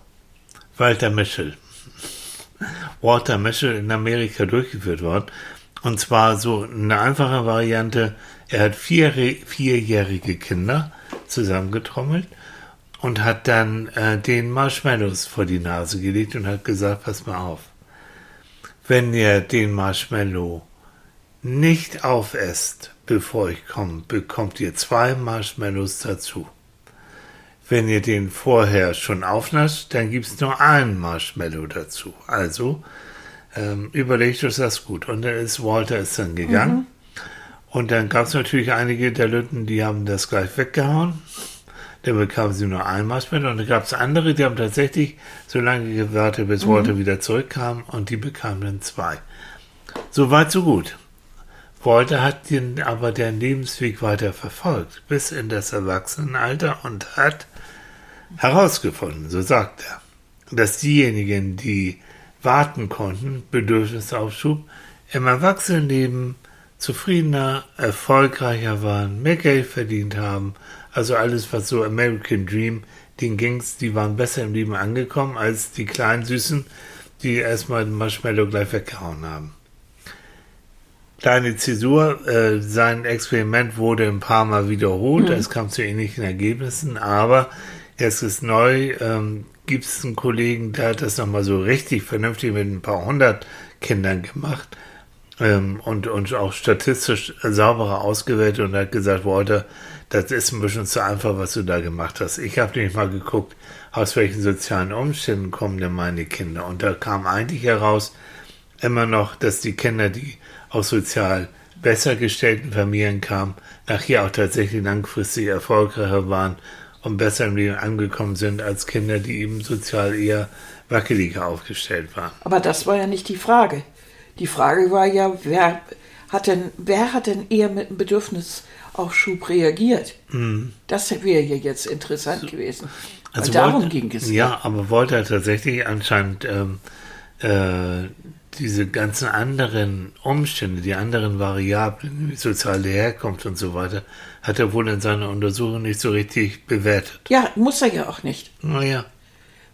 Speaker 2: Walter Mischel. Walter Mischel in Amerika durchgeführt worden. Und zwar so eine einfache Variante. Er hat vier, vierjährige Kinder zusammengetrommelt und hat dann äh, den Marshmallows vor die Nase gelegt und hat gesagt, pass mal auf. Wenn ihr den Marshmallow nicht aufesst, bevor ich komme, bekommt ihr zwei Marshmallows dazu. Wenn ihr den vorher schon aufnascht, dann gibt es nur einen Marshmallow dazu. Also ähm, überlegt euch das gut. Und dann ist Walter ist dann gegangen. Und dann gab es natürlich einige der Lütten, die haben das gleich weggehauen. Dann bekamen sie nur ein Marshmallow. Und dann gab es andere, die haben tatsächlich so lange gewartet, bis Walter wieder zurückkam. Und die bekamen dann zwei. So weit, so gut. Walter hat den, aber den Lebensweg weiter verfolgt, bis in das Erwachsenenalter und hat herausgefunden, so sagt er, dass diejenigen, die warten konnten, Bedürfnisaufschub, im Erwachsenenleben zufriedener, erfolgreicher waren, mehr Geld verdient haben, also alles, was so American Dream, den ging's, die waren besser im Leben angekommen als die kleinen Süßen, die erstmal den Marshmallow gleich weggehauen haben. Kleine Zäsur, äh, sein Experiment wurde ein paar Mal wiederholt, es kam zu ähnlichen Ergebnissen, aber jetzt ist neu, ähm, gibt es einen Kollegen, der hat das nochmal so richtig vernünftig mit ein paar hundert Kindern gemacht ähm, und, und auch statistisch sauberer ausgewählt und hat gesagt, Walter, das ist ein bisschen zu einfach, was du da gemacht hast. Ich habe nämlich mal geguckt, aus welchen sozialen Umständen kommen denn meine Kinder. Und da kam eigentlich heraus immer noch, dass die Kinder, die aus sozial besser gestellten Familien kamen, nachher auch tatsächlich langfristig erfolgreicher waren und besser im Leben angekommen sind als Kinder, die eben sozial eher wackeliger aufgestellt waren.
Speaker 1: Aber das war ja nicht die Frage. Die Frage war ja, wer hat denn, wer hat denn eher mit einem Bedürfnisaufschub reagiert? Das wäre ja jetzt interessant gewesen. Weil darum
Speaker 2: Walter-
Speaker 1: ging es.
Speaker 2: Also Ja, aber Walter hat tatsächlich anscheinend ähm, äh, diese ganzen anderen Umstände, die anderen Variablen, wie soziale Herkunft und so weiter, hat er wohl in seiner Untersuchung nicht so richtig bewertet.
Speaker 1: Ja, muss er ja auch nicht.
Speaker 2: Naja,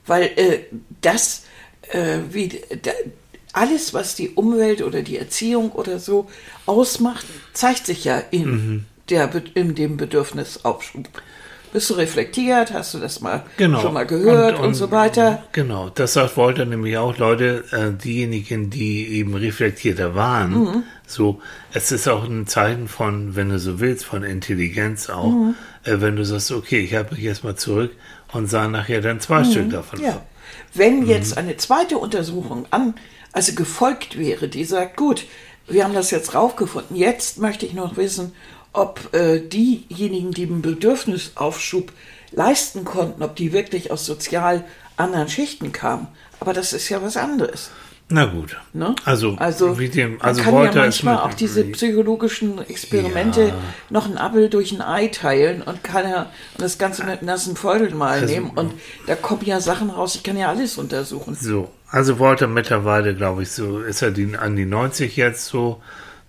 Speaker 1: Weil äh, das, äh, wie, da, alles, was die Umwelt oder die Erziehung oder so ausmacht, zeigt sich ja in der, Be- in dem Bedürfnisaufschub? Bist du reflektiert? Hast du das mal
Speaker 2: Genau.
Speaker 1: schon mal gehört und, so weiter?
Speaker 2: Genau, das sagt Walter nämlich auch, Leute, äh, diejenigen, die eben reflektierter waren,
Speaker 1: Mhm.
Speaker 2: so, es ist auch ein Zeichen von, wenn du so willst, von Intelligenz auch,
Speaker 1: Mhm.
Speaker 2: äh, wenn du sagst, okay, ich habe mich jetzt mal zurück und sah nachher dann zwei Stück davon.
Speaker 1: Mhm. Ja. Wenn jetzt eine zweite Untersuchung an, also gefolgt wäre, die sagt, gut, wir haben das jetzt raufgefunden, jetzt möchte ich noch wissen, ob äh, diejenigen, die einen Bedürfnisaufschub leisten konnten, ob die wirklich aus sozial anderen Schichten kamen. Aber das ist ja was anderes.
Speaker 2: Na gut.
Speaker 1: Ne?
Speaker 2: Also,
Speaker 1: also,
Speaker 2: wie dem,
Speaker 1: man
Speaker 2: also
Speaker 1: kann
Speaker 2: Walter
Speaker 1: ja manchmal auch diese psychologischen Experimente
Speaker 2: Ja.
Speaker 1: noch ein Apfel durch ein Ei teilen und kann ja und das Ganze mit nassen Feudel mal
Speaker 2: Also,
Speaker 1: nehmen und da kommen ja Sachen raus, ich kann ja alles untersuchen.
Speaker 2: So, also Walter mittlerweile, glaube ich, so ist er die, an die 90 jetzt so.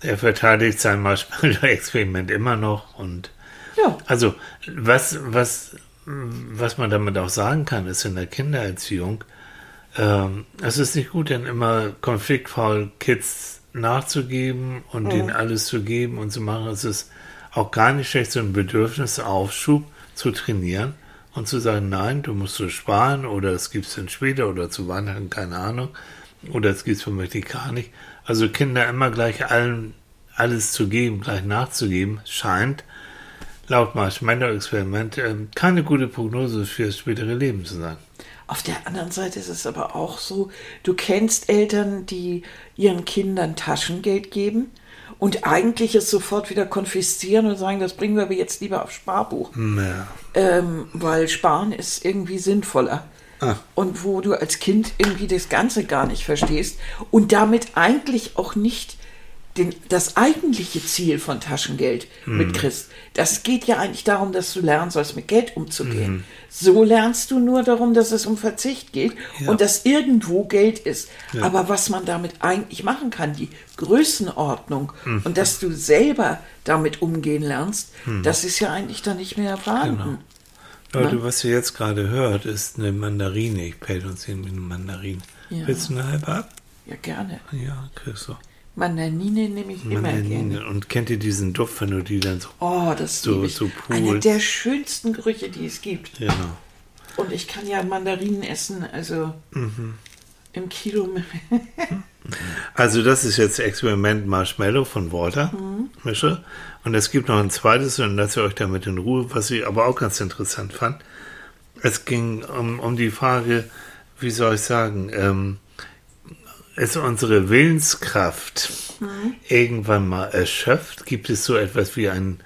Speaker 2: Er verteidigt sein Marshmallow-Experiment immer noch und
Speaker 1: Ja,
Speaker 2: also was, was, was man damit auch sagen kann, ist in der Kindererziehung, ähm, es ist nicht gut, dann immer konfliktvoll Kids nachzugeben und denen alles zu geben und zu machen. Es ist auch gar nicht schlecht, so einen Bedürfnisaufschub zu trainieren und zu sagen, nein, du musst so sparen oder es gibt's dann später oder zu Weihnachten, keine Ahnung, oder es gibt's womöglich gar nicht. Also Kinder immer gleich allen alles zu geben, gleich nachzugeben, scheint laut Marshmallow-Experiment ähm, keine gute Prognose für das spätere Leben zu sein.
Speaker 1: auf der anderen Seite ist es aber auch so, du kennst Eltern, die ihren Kindern Taschengeld geben und eigentlich es sofort wieder konfiszieren und sagen, das bringen wir aber jetzt lieber auf Sparbuch.
Speaker 2: Ja.
Speaker 1: ähm, weil Sparen ist irgendwie sinnvoller.
Speaker 2: Ah.
Speaker 1: Und wo du als Kind irgendwie das Ganze gar nicht verstehst und damit eigentlich auch nicht den, das eigentliche Ziel von Taschengeld
Speaker 2: Mhm.
Speaker 1: mitkriegst. Das geht ja eigentlich darum, dass du lernen sollst, mit Geld umzugehen.
Speaker 2: Mhm.
Speaker 1: So lernst du nur darum, dass es um Verzicht geht
Speaker 2: Ja.
Speaker 1: und dass irgendwo Geld ist.
Speaker 2: Ja.
Speaker 1: Aber was man damit eigentlich machen kann, die Größenordnung
Speaker 2: Mhm.
Speaker 1: und dass du selber damit umgehen lernst, das ist ja eigentlich dann nicht mehr vorhanden.
Speaker 2: Genau. Leute, was ihr jetzt gerade hört, ist eine Mandarine. Ich pell uns irgendwie eine Mandarine.
Speaker 1: Ja.
Speaker 2: Willst du eine halbe ab?
Speaker 1: Ja, gerne.
Speaker 2: Ja, kriegst du.
Speaker 1: Mandarine nehme ich immer gerne.
Speaker 2: Mandarine. Und kennt ihr diesen Duft, wenn du die dann so.
Speaker 1: Oh, das
Speaker 2: So- so
Speaker 1: Einer
Speaker 2: pools.
Speaker 1: der schönsten Gerüche, die es gibt.
Speaker 2: Genau.
Speaker 1: Und ich kann ja Mandarinen essen, also
Speaker 2: Mhm.
Speaker 1: im Kilo.
Speaker 2: Also, das ist jetzt Experiment Marshmallow von Walter Mische. Und es gibt noch ein zweites, und lasst ihr euch damit in Ruhe, was ich aber auch ganz interessant fand. Es ging um, um die Frage, wie soll ich sagen, ähm, ist unsere Willenskraft irgendwann mal erschöpft? Gibt es so etwas wie ein,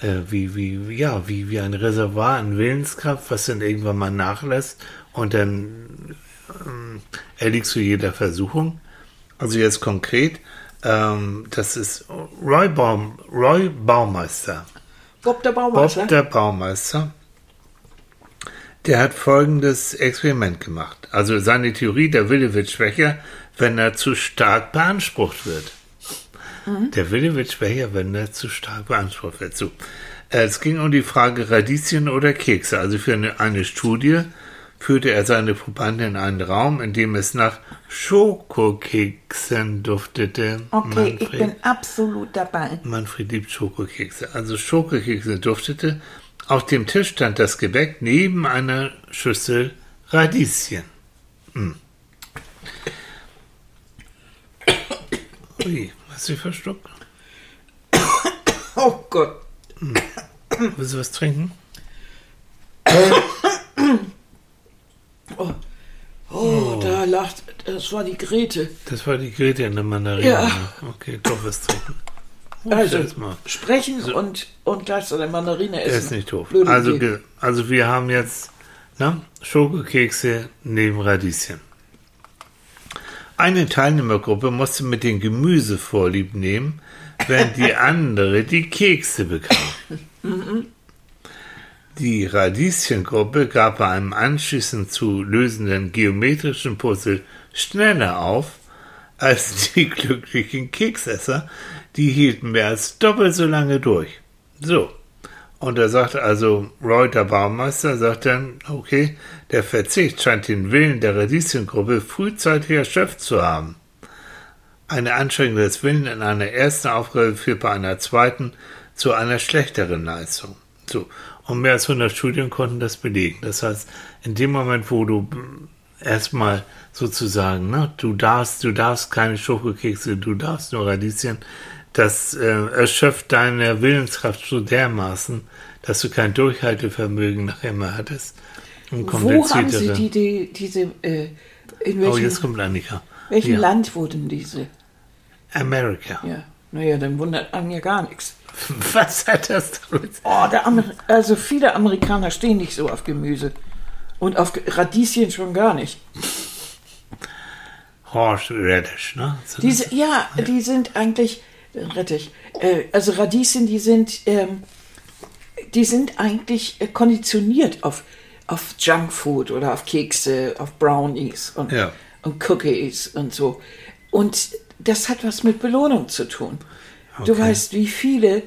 Speaker 2: äh, wie, wie, ja, wie, wie ein Reservoir an Willenskraft, was dann irgendwann mal nachlässt und dann ähm, erliegst du jeder Versuchung? Also jetzt konkret, ähm, das ist Roy, Baum, Roy Baumeister.
Speaker 1: Bob der Baumeister.
Speaker 2: Bob der Baumeister, der hat folgendes Experiment gemacht. Also seine Theorie, der Wille wird schwächer, wenn er zu stark beansprucht wird. Der Wille wird schwächer, wenn er zu stark beansprucht wird. So. Äh, Es ging um die Frage Radieschen oder Kekse. Also für eine, eine Studie führte er seine Probanden in einen Raum, in dem es nach Schokokeksen duftete.
Speaker 1: okay, ich
Speaker 2: Manfred.
Speaker 1: bin absolut dabei.
Speaker 2: Manfred liebt Schokokekse. Also Schokokekse duftete. Auf dem Tisch stand das Gebäck neben einer Schüssel Radieschen. Hm. Ui, hast du dich verschluckt?
Speaker 1: Oh Gott.
Speaker 2: Willst du was trinken?
Speaker 1: Oh, da lacht, das war die Grete.
Speaker 2: Das war die Grete in der Mandarine.
Speaker 1: Ja.
Speaker 2: Okay, doch was trinken. Oh,
Speaker 1: Also, sprechen und, und gleich so eine Mandarine essen.
Speaker 2: Er ist nicht doof.
Speaker 1: Blöde
Speaker 2: Also,
Speaker 1: Idee.
Speaker 2: also wir haben jetzt ne, Schokokekse neben Radieschen. Eine Teilnehmergruppe musste mit dem Gemüse vorlieb nehmen, während die andere die Kekse bekam. Die Radieschengruppe gab bei einem anschließend zu lösenden geometrischen Puzzle schneller auf als die glücklichen Keksesser. Die hielten mehr als doppelt so lange durch. So. Und er sagte also, Roy, der Baumeister, sagt dann, okay, der Verzicht scheint den Willen der Radieschengruppe frühzeitig erschöpft zu haben. Eine Anstrengung des Willens in einer ersten Aufgabe führt bei einer zweiten zu einer schlechteren Leistung. So. Und mehr als 100 Studien konnten das belegen. Das heißt, in dem Moment, wo du erstmal sozusagen, ne, du darfst, du darfst keine Schokokekse, du darfst nur Radieschen, das äh, erschöpft deine Willenskraft so dermaßen, dass du kein Durchhaltevermögen nachher mehr hattest.
Speaker 1: Und Wo haben Sie die, die diese, äh,
Speaker 2: in welchem, oh, jetzt kommt Annika.
Speaker 1: welchem ja. Land wurden diese?
Speaker 2: Amerika.
Speaker 1: Ja, naja, dann wundert man ja gar nichts.
Speaker 2: Was hat das damit?
Speaker 1: Oh, also viele Amerikaner stehen nicht so auf Gemüse. Und auf Radieschen schon gar nicht.
Speaker 2: Horseradish, ne?
Speaker 1: So Diese, ja, ja, die sind eigentlich, äh, Rettich, äh, also Radieschen, die sind, ähm, die sind eigentlich äh, konditioniert auf, auf Junkfood oder auf Kekse, auf Brownies und, ja. und Cookies und so. Und das hat was mit Belohnung zu tun. Okay. Du weißt, wie viele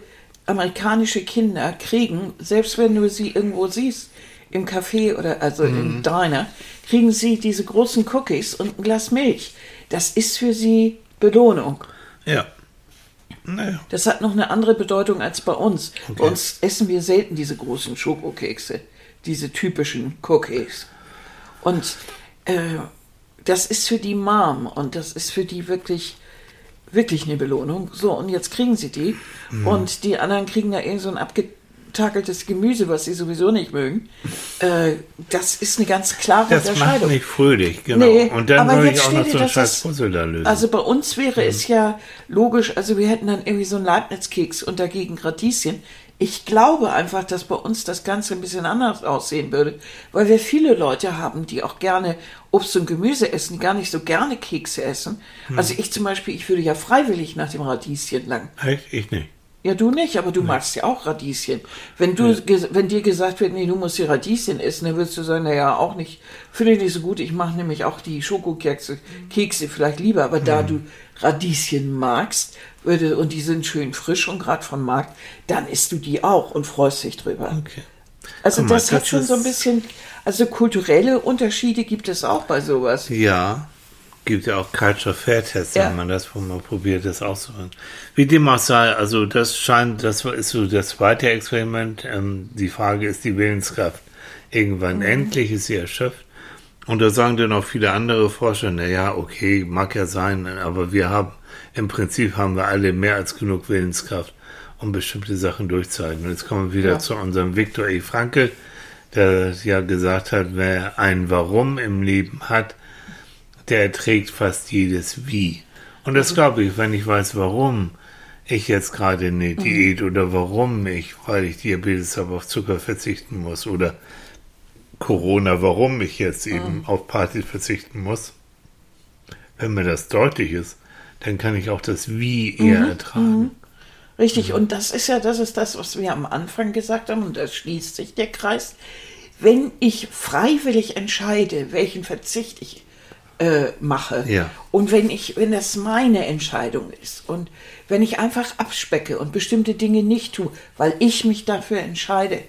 Speaker 1: amerikanische Kinder kriegen, selbst wenn du sie irgendwo siehst, im Café oder also mhm. im Diner, kriegen sie diese großen Cookies und ein Glas Milch. Das ist für sie Belohnung.
Speaker 2: Ja.
Speaker 1: Naja. Das hat noch eine andere Bedeutung als bei uns. Okay. Bei uns essen wir selten diese großen Schokokekse, diese typischen Cookies. Und äh, das ist für die Mom und das ist für die wirklich wirklich eine Belohnung. So, und jetzt kriegen sie die. Mhm. Und die anderen kriegen da irgend so ein abgetakeltes Gemüse, was sie sowieso nicht mögen. Äh, das ist eine ganz klare
Speaker 2: das
Speaker 1: Unterscheidung.
Speaker 2: Das macht nicht fröhlich, genau. Nee, und dann soll ich auch noch so einen scheiß Puzzle da lösen.
Speaker 1: Also bei uns wäre mhm. es ja logisch, also wir hätten dann irgendwie so einen Leibniz-Keks und dagegen Radieschen. Ich glaube einfach, dass bei uns das Ganze ein bisschen anders aussehen würde, weil wir viele Leute haben, die auch gerne Obst und Gemüse essen, die gar nicht so gerne Kekse essen. Hm. Also ich zum Beispiel, ich würde ja freiwillig nach dem Radieschen lang.
Speaker 2: Echt? Ich nicht.
Speaker 1: Ja, du nicht, aber du nee. magst ja auch Radieschen. Wenn du, nee. wenn dir gesagt wird, nee, du musst die Radieschen essen, dann würdest du sagen, naja, auch nicht, finde ich nicht so gut. Ich mache nämlich auch die Schokokekse, Kekse vielleicht lieber, aber da hm. du Radieschen magst, würde, und die sind schön frisch und gerade vom Markt, dann isst du die auch und freust dich drüber.
Speaker 2: Okay.
Speaker 1: Also das, das hat schon so ein bisschen, also kulturelle Unterschiede gibt es auch bei sowas.
Speaker 2: Ja, gibt ja auch Culture Fair Tests, ja. wenn man das, wo man probiert, das auszuhören. Wie dem auch sei, also das scheint, das ist so das zweite Experiment. Ähm, die Frage ist die Willenskraft. Irgendwann mhm. endlich ist sie erschöpft. Und da sagen dann auch viele andere Forscher, na ja, okay, mag ja sein, aber wir haben, im Prinzip haben wir alle mehr als genug Willenskraft, um bestimmte Sachen durchzuhalten. Und jetzt kommen wir wieder ja. zu unserem Viktor E. Frankl, der ja gesagt hat, wer ein Warum im Leben hat, der erträgt fast jedes Wie. Und das glaube ich, wenn ich weiß, warum ich jetzt gerade eine mhm. Diät oder warum ich, weil ich Diabetes habe, auf Zucker verzichten muss oder Corona, warum ich jetzt eben mhm. auf Party verzichten muss. Wenn mir das deutlich ist, dann kann ich auch das Wie eher mhm. ertragen.
Speaker 1: Richtig, und das ist ja, das ist das, was wir am Anfang gesagt haben, und da schließt sich der Kreis. Wenn ich freiwillig entscheide, welchen Verzicht ich äh, mache.
Speaker 2: Ja.
Speaker 1: Und wenn ich, wenn das meine Entscheidung ist und wenn ich einfach abspecke und bestimmte Dinge nicht tue, weil ich mich dafür entscheide,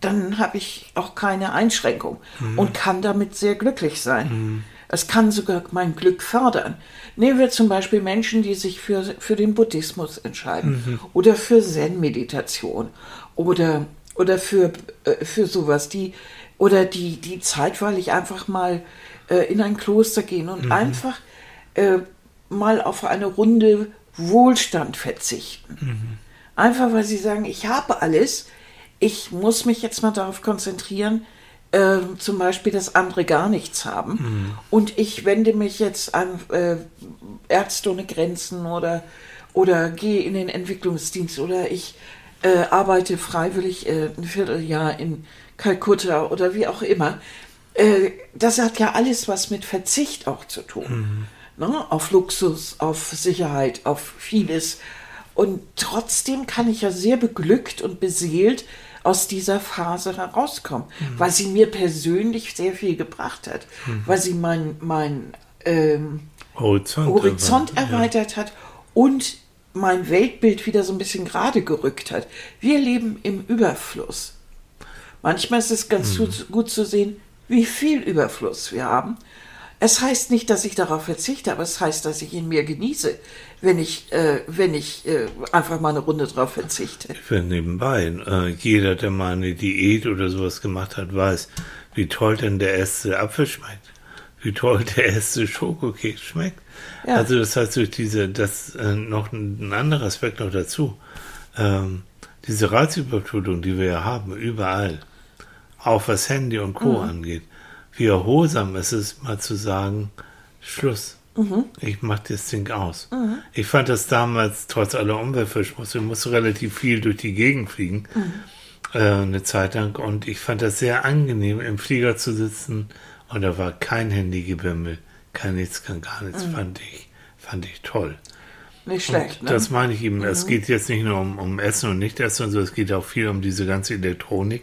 Speaker 1: dann habe ich auch keine Einschränkung mhm. und kann damit sehr glücklich sein. Mhm. Es kann sogar mein Glück fördern. Nehmen wir zum Beispiel Menschen, die sich für, für den Buddhismus entscheiden mhm. oder für Zen-Meditation oder, oder für, äh, für sowas, die, oder die, die zeitweilig einfach mal äh, in ein Kloster gehen und mhm. einfach äh, mal auf eine Runde Wohlstand verzichten. Mhm. Einfach weil sie sagen, ich habe alles, ich muss mich jetzt mal darauf konzentrieren, äh, zum Beispiel, dass andere gar nichts haben. Mhm. Und ich wende mich jetzt an äh, Ärzte ohne Grenzen oder, oder gehe in den Entwicklungsdienst oder ich äh, arbeite freiwillig äh, ein Vierteljahr in Kalkutta oder wie auch immer. Äh, das hat ja alles was mit Verzicht auch zu tun. Mhm. Ne? Auf Luxus, auf Sicherheit, auf vieles. Und trotzdem kann ich ja sehr beglückt und beseelt aus dieser Phase herauskommen, mhm. weil sie mir persönlich sehr viel gebracht hat, mhm. weil sie mein, mein ähm,
Speaker 2: Horizont,
Speaker 1: Horizont erweitert ja. hat und mein Weltbild wieder so ein bisschen gerade gerückt hat. Wir leben im Überfluss. Manchmal ist es ganz mhm. gut zu sehen, wie viel Überfluss wir haben. Es heißt nicht, dass ich darauf verzichte, aber es heißt, dass ich ihn mehr genieße, wenn ich, äh, wenn ich äh, einfach mal eine Runde drauf verzichte.
Speaker 2: Für nebenbei, äh, jeder, der mal eine Diät oder sowas gemacht hat, weiß, wie toll denn der erste Apfel schmeckt. Wie toll der erste Schokokeks schmeckt.
Speaker 1: Ja.
Speaker 2: Also das heißt, durch diese, das äh, noch ein, ein anderer Aspekt noch dazu. Ähm, diese Reizüberflutung, die wir ja haben, überall, auch was Handy und Co.
Speaker 1: Mhm.
Speaker 2: angeht, wie erholsam ist es, mal zu sagen, Schluss.
Speaker 1: Mhm.
Speaker 2: Ich mach das Ding aus. Ich fand das damals, trotz aller Umweltverschmutzung, ich musste relativ viel durch die Gegend fliegen,
Speaker 1: Mhm.
Speaker 2: äh, eine Zeit lang. Und ich fand das sehr angenehm, im Flieger zu sitzen und da war kein Handygebimmel, kein nichts, kein gar nichts,
Speaker 1: Mhm.
Speaker 2: fand ich, fand ich toll.
Speaker 1: Nicht schlecht, ne?
Speaker 2: Das meine ich eben. Es geht jetzt nicht nur um, um Essen und Nicht-Essen und so, es geht auch viel um diese ganze Elektronik.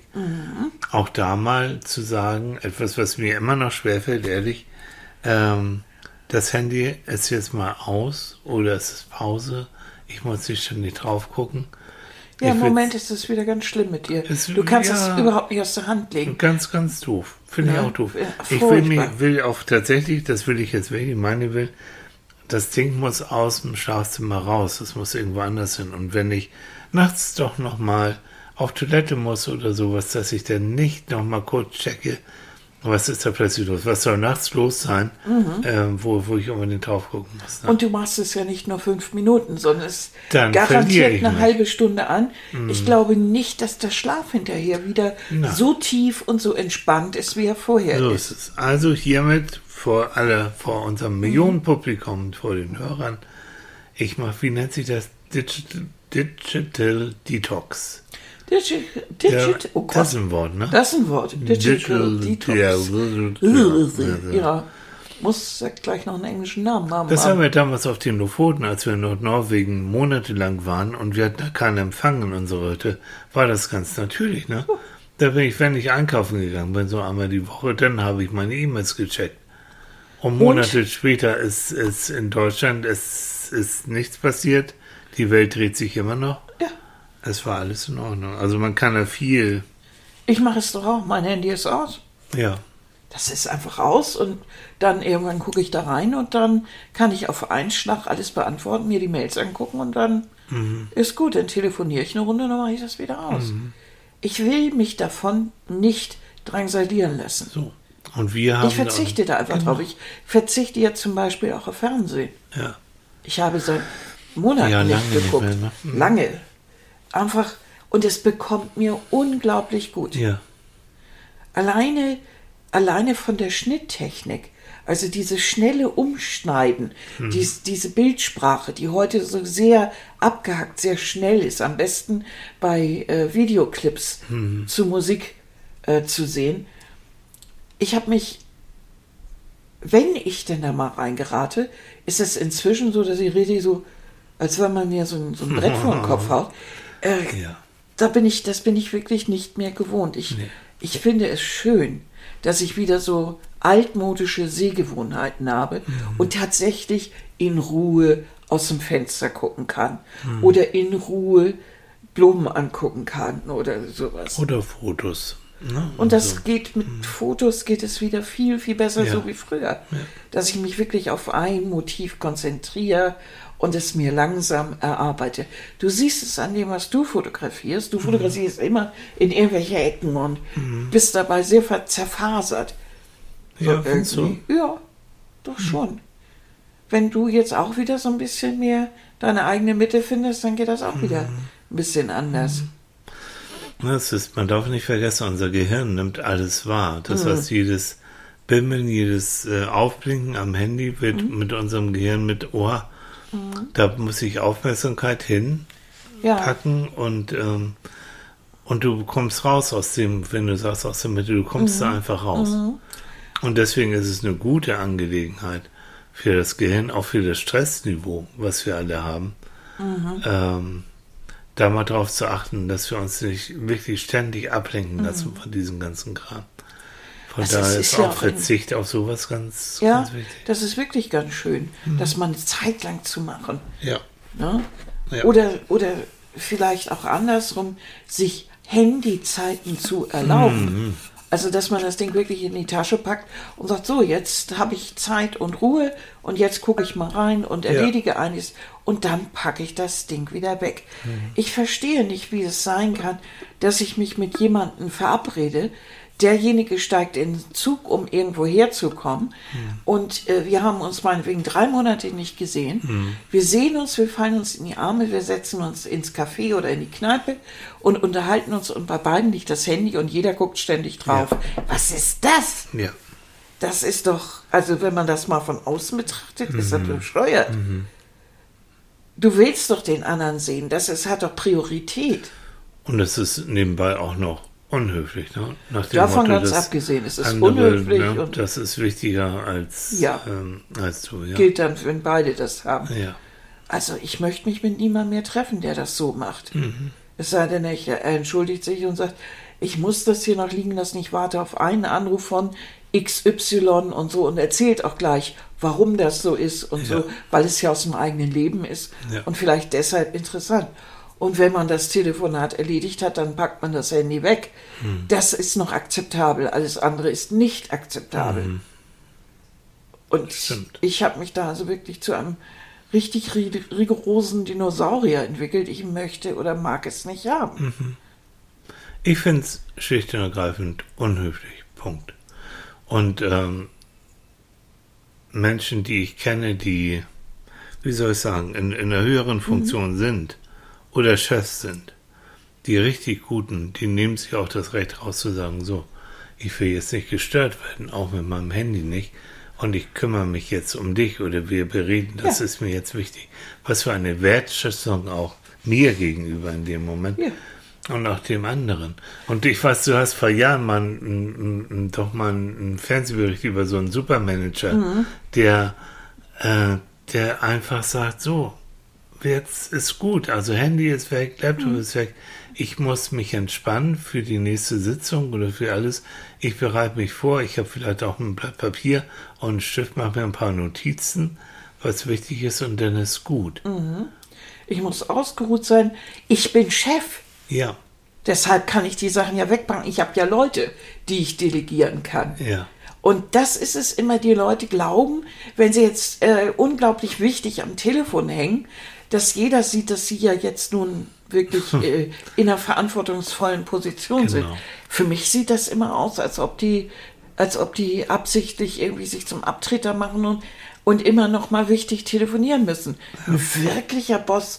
Speaker 2: Auch da mal zu sagen, etwas, was mir immer noch schwerfällt, ehrlich, ähm, das Handy ist jetzt mal aus oder es ist Pause. Ich muss nicht ständig drauf gucken.
Speaker 1: ja, im Moment ist es wieder ganz schlimm mit dir.
Speaker 2: Es-
Speaker 1: Du kannst
Speaker 2: ja.
Speaker 1: es überhaupt nicht aus der Hand legen.
Speaker 2: Ganz, ganz doof. Finde
Speaker 1: Ja,
Speaker 2: ich auch doof.
Speaker 1: ja,
Speaker 2: ich will, mich, will auch tatsächlich, das will ich jetzt wirklich, meine will, das Ding muss aus dem Schlafzimmer raus. Das muss irgendwo anders hin. Und wenn ich nachts doch noch mal auf Toilette muss oder sowas, dass ich dann nicht noch mal kurz checke, was ist da plötzlich los? Was soll nachts los sein, äh, wo, wo ich unbedingt drauf gucken muss. Ne?
Speaker 1: Mhm. Und du machst es ja nicht nur fünf Minuten, sondern es
Speaker 2: Dann
Speaker 1: garantiert eine
Speaker 2: mich. Mhm.
Speaker 1: halbe Stunde an. Ich glaube nicht, dass der Schlaf hinterher wieder
Speaker 2: Na.
Speaker 1: so tief und so entspannt ist, wie er vorher
Speaker 2: So
Speaker 1: ist.
Speaker 2: ist. Also hiermit vor alle, vor unserem Millionenpublikum, vor den Hörern, ich mache, wie nennt sich das? Digital, Digital Detox.
Speaker 1: Digital,
Speaker 2: Ja,
Speaker 1: Digital, oh
Speaker 2: das ist ein Wort, ne?
Speaker 1: das ist ein Wort. Digital Detox.
Speaker 2: Ja,
Speaker 1: Ja, muss gleich noch einen englischen Namen haben.
Speaker 2: Das haben wir damals auf den Lofoten, als wir in Nordnorwegen monatelang waren und wir hatten da keinen Empfang in unserer Hütte, war das ganz natürlich, ne? Da bin ich, wenn ich einkaufen gegangen bin, so einmal die Woche, dann habe ich meine E-Mails gecheckt. Und Monate später ist es in Deutschland, es ist nichts passiert, die Welt dreht sich immer noch.
Speaker 1: ja,
Speaker 2: Es war alles in Ordnung. Also man kann da viel,
Speaker 1: ich mache es doch auch. Mein Handy ist aus.
Speaker 2: ja,
Speaker 1: Das ist einfach aus und dann irgendwann gucke ich da rein und dann kann ich auf einen Schlag alles beantworten, mir die Mails angucken und dann
Speaker 2: Mhm.
Speaker 1: ist gut. Dann telefoniere ich eine Runde und dann mache ich das wieder aus. Ich will mich davon nicht drangsalieren lassen.
Speaker 2: so. Und wir haben.
Speaker 1: Ich verzichte da einfach
Speaker 2: Genau.
Speaker 1: drauf. Ich verzichte jetzt zum Beispiel auch auf Fernsehen.
Speaker 2: Ja.
Speaker 1: Ich habe seit Monaten
Speaker 2: Ja,
Speaker 1: nicht
Speaker 2: lange nicht
Speaker 1: geguckt.
Speaker 2: mehr, ne? Mhm.
Speaker 1: Lange. Einfach. Und es bekommt mir unglaublich gut.
Speaker 2: Ja.
Speaker 1: Alleine, alleine von der Schnitttechnik. Also dieses schnelle Umschneiden,
Speaker 2: Mhm.
Speaker 1: dies, diese Bildsprache, die heute so sehr abgehackt, sehr schnell ist, am besten bei äh, Videoclips
Speaker 2: Mhm.
Speaker 1: zu Musik äh, zu sehen. Ich habe mich, wenn ich denn da mal reingerate, ist es inzwischen so, dass ich rede so, als wenn man mir so ein, so ein Brett vor den Kopf haut. Äh,
Speaker 2: Ja.
Speaker 1: da bin ich, das bin ich wirklich nicht mehr gewohnt. Ich,
Speaker 2: Nee.
Speaker 1: ich finde es schön, dass ich wieder so altmodische Sehgewohnheiten habe
Speaker 2: Mhm.
Speaker 1: und tatsächlich in Ruhe aus dem Fenster gucken kann
Speaker 2: Mhm.
Speaker 1: oder in Ruhe Blumen angucken kann oder sowas.
Speaker 2: Oder Fotos. Ne?
Speaker 1: Und das
Speaker 2: so.
Speaker 1: geht mit Fotos geht es wieder viel, viel besser
Speaker 2: Ja.
Speaker 1: so wie früher. Dass ich mich wirklich auf ein Motiv konzentriere und es mir langsam erarbeite. Du siehst es an dem, was du fotografierst.
Speaker 2: Mhm.
Speaker 1: Du fotografierst immer in irgendwelche Ecken und bist dabei sehr zerfasert.
Speaker 2: Ja,
Speaker 1: So
Speaker 2: findest du?
Speaker 1: Ja, doch schon. Wenn du jetzt auch wieder so ein bisschen mehr deine eigene Mitte findest, dann geht das auch wieder
Speaker 2: Mhm.
Speaker 1: ein bisschen anders.
Speaker 2: Das ist, man darf nicht vergessen, unser Gehirn nimmt alles wahr. Das
Speaker 1: Mhm.
Speaker 2: heißt, jedes Bimmeln, jedes äh, Aufblinken am Handy wird
Speaker 1: Mhm.
Speaker 2: mit unserem Gehirn mit Ohr. Da muss ich Aufmerksamkeit hinpacken
Speaker 1: Ja,
Speaker 2: und, ähm, und du kommst raus aus dem, wenn du sagst, aus der Mitte, du kommst
Speaker 1: Mhm.
Speaker 2: da einfach raus. Und deswegen ist es eine gute Angelegenheit für das Gehirn, auch für das Stressniveau, was wir alle haben,
Speaker 1: Mhm.
Speaker 2: ähm, da mal drauf zu achten, dass wir uns nicht wirklich ständig ablenken lassen von diesem ganzen Kram. Von
Speaker 1: Mhm. Das
Speaker 2: daher
Speaker 1: ist-
Speaker 2: ist, auch Verzicht auf sowas ganz,
Speaker 1: Ja,
Speaker 2: ganz wichtig.
Speaker 1: das ist wirklich ganz schön, das mal eine Zeit lang zu machen.
Speaker 2: Ja.
Speaker 1: Ne?
Speaker 2: Ja.
Speaker 1: Oder, oder vielleicht auch andersrum, sich Handyzeiten zu erlauben.
Speaker 2: Mhm.
Speaker 1: Also, dass man das Ding wirklich in die Tasche packt und sagt, so, jetzt habe ich Zeit und Ruhe und jetzt gucke ich mal rein und erledige ja. eines und dann packe ich das Ding wieder weg. Mhm. Ich verstehe nicht, wie es sein kann, dass ich mich mit jemandem verabrede, derjenige steigt in den Zug, um irgendwo herzukommen. Mhm. Und äh, wir haben uns meinetwegen drei Monate nicht gesehen. Mhm. Wir sehen uns, wir fallen uns in die Arme, wir setzen uns ins Café oder in die Kneipe und unterhalten uns und bei beiden liegt das Handy und jeder guckt ständig drauf. Ja. Was ist das?
Speaker 2: Ja.
Speaker 1: Das ist doch, also wenn man das mal von außen betrachtet, mhm. ist das mhm. bescheuert. Mhm. Du willst doch den anderen sehen, das ist, hat doch Priorität.
Speaker 2: Und es ist nebenbei auch noch unhöflich. Ne?
Speaker 1: Davon Motto, ganz abgesehen, es ist andere, unhöflich. Ne,
Speaker 2: und das ist wichtiger als,
Speaker 1: ja,
Speaker 2: ähm, als du. Ja.
Speaker 1: Gilt dann, wenn beide das haben.
Speaker 2: Ja.
Speaker 1: Also ich möchte mich mit niemandem mehr treffen, der das so macht. Mhm. Es sei denn, er entschuldigt sich und sagt, ich muss das hier noch liegen lassen, ich warte auf einen Anruf von XY und so und erzählt auch gleich, warum das so ist und ja. so, weil es ja aus dem eigenen Leben ist ja. und vielleicht deshalb interessant. Und wenn man das Telefonat erledigt hat, dann packt man das Handy weg. Hm. Das ist noch akzeptabel. Alles andere ist nicht akzeptabel. Hm. Und Stimmt. ich habe mich da also wirklich zu einem richtig rigorosen Dinosaurier entwickelt. Ich möchte oder mag es nicht haben. Mhm.
Speaker 2: Ich finde es schlicht und ergreifend unhöflich. Punkt. Und ähm, Menschen, die ich kenne, die, wie soll ich sagen, in, in einer höheren Funktion mhm. sind, oder Chefs sind, die richtig guten, die nehmen sich auch das Recht raus zu sagen, so, ich will jetzt nicht gestört werden, auch mit meinem Handy nicht. Und ich kümmere mich jetzt um dich oder wir bereden, das ja. ist mir jetzt wichtig. Was für eine Wertschätzung auch mir gegenüber in dem Moment. Ja. Und auch dem anderen. Und ich weiß, du hast vor Jahren mal n, n, doch mal einen Fernsehbericht über so einen Supermanager, mhm. der, äh, der einfach sagt, so, jetzt ist gut. Also Handy ist weg, Laptop mhm. ist weg. Ich muss mich entspannen für die nächste Sitzung oder für alles. Ich bereite mich vor. Ich habe vielleicht auch ein Blatt Papier und einen Stift, mache mir ein paar Notizen, was wichtig ist und dann ist gut.
Speaker 1: Mhm. Ich muss ausgeruht sein. Ich bin Chef.
Speaker 2: Ja.
Speaker 1: Deshalb kann ich die Sachen ja wegpacken. Ich habe ja Leute, die ich delegieren kann.
Speaker 2: Ja.
Speaker 1: Und das ist es immer, die Leute glauben, wenn sie jetzt äh, unglaublich wichtig am Telefon hängen, dass jeder sieht, dass sie ja jetzt nun wirklich äh, in einer verantwortungsvollen Position genau. sind. Für mich sieht das immer aus, als ob die, als ob die absichtlich irgendwie sich zum Abtreter machen und, und immer noch mal wichtig telefonieren müssen. Ein wirklicher Boss,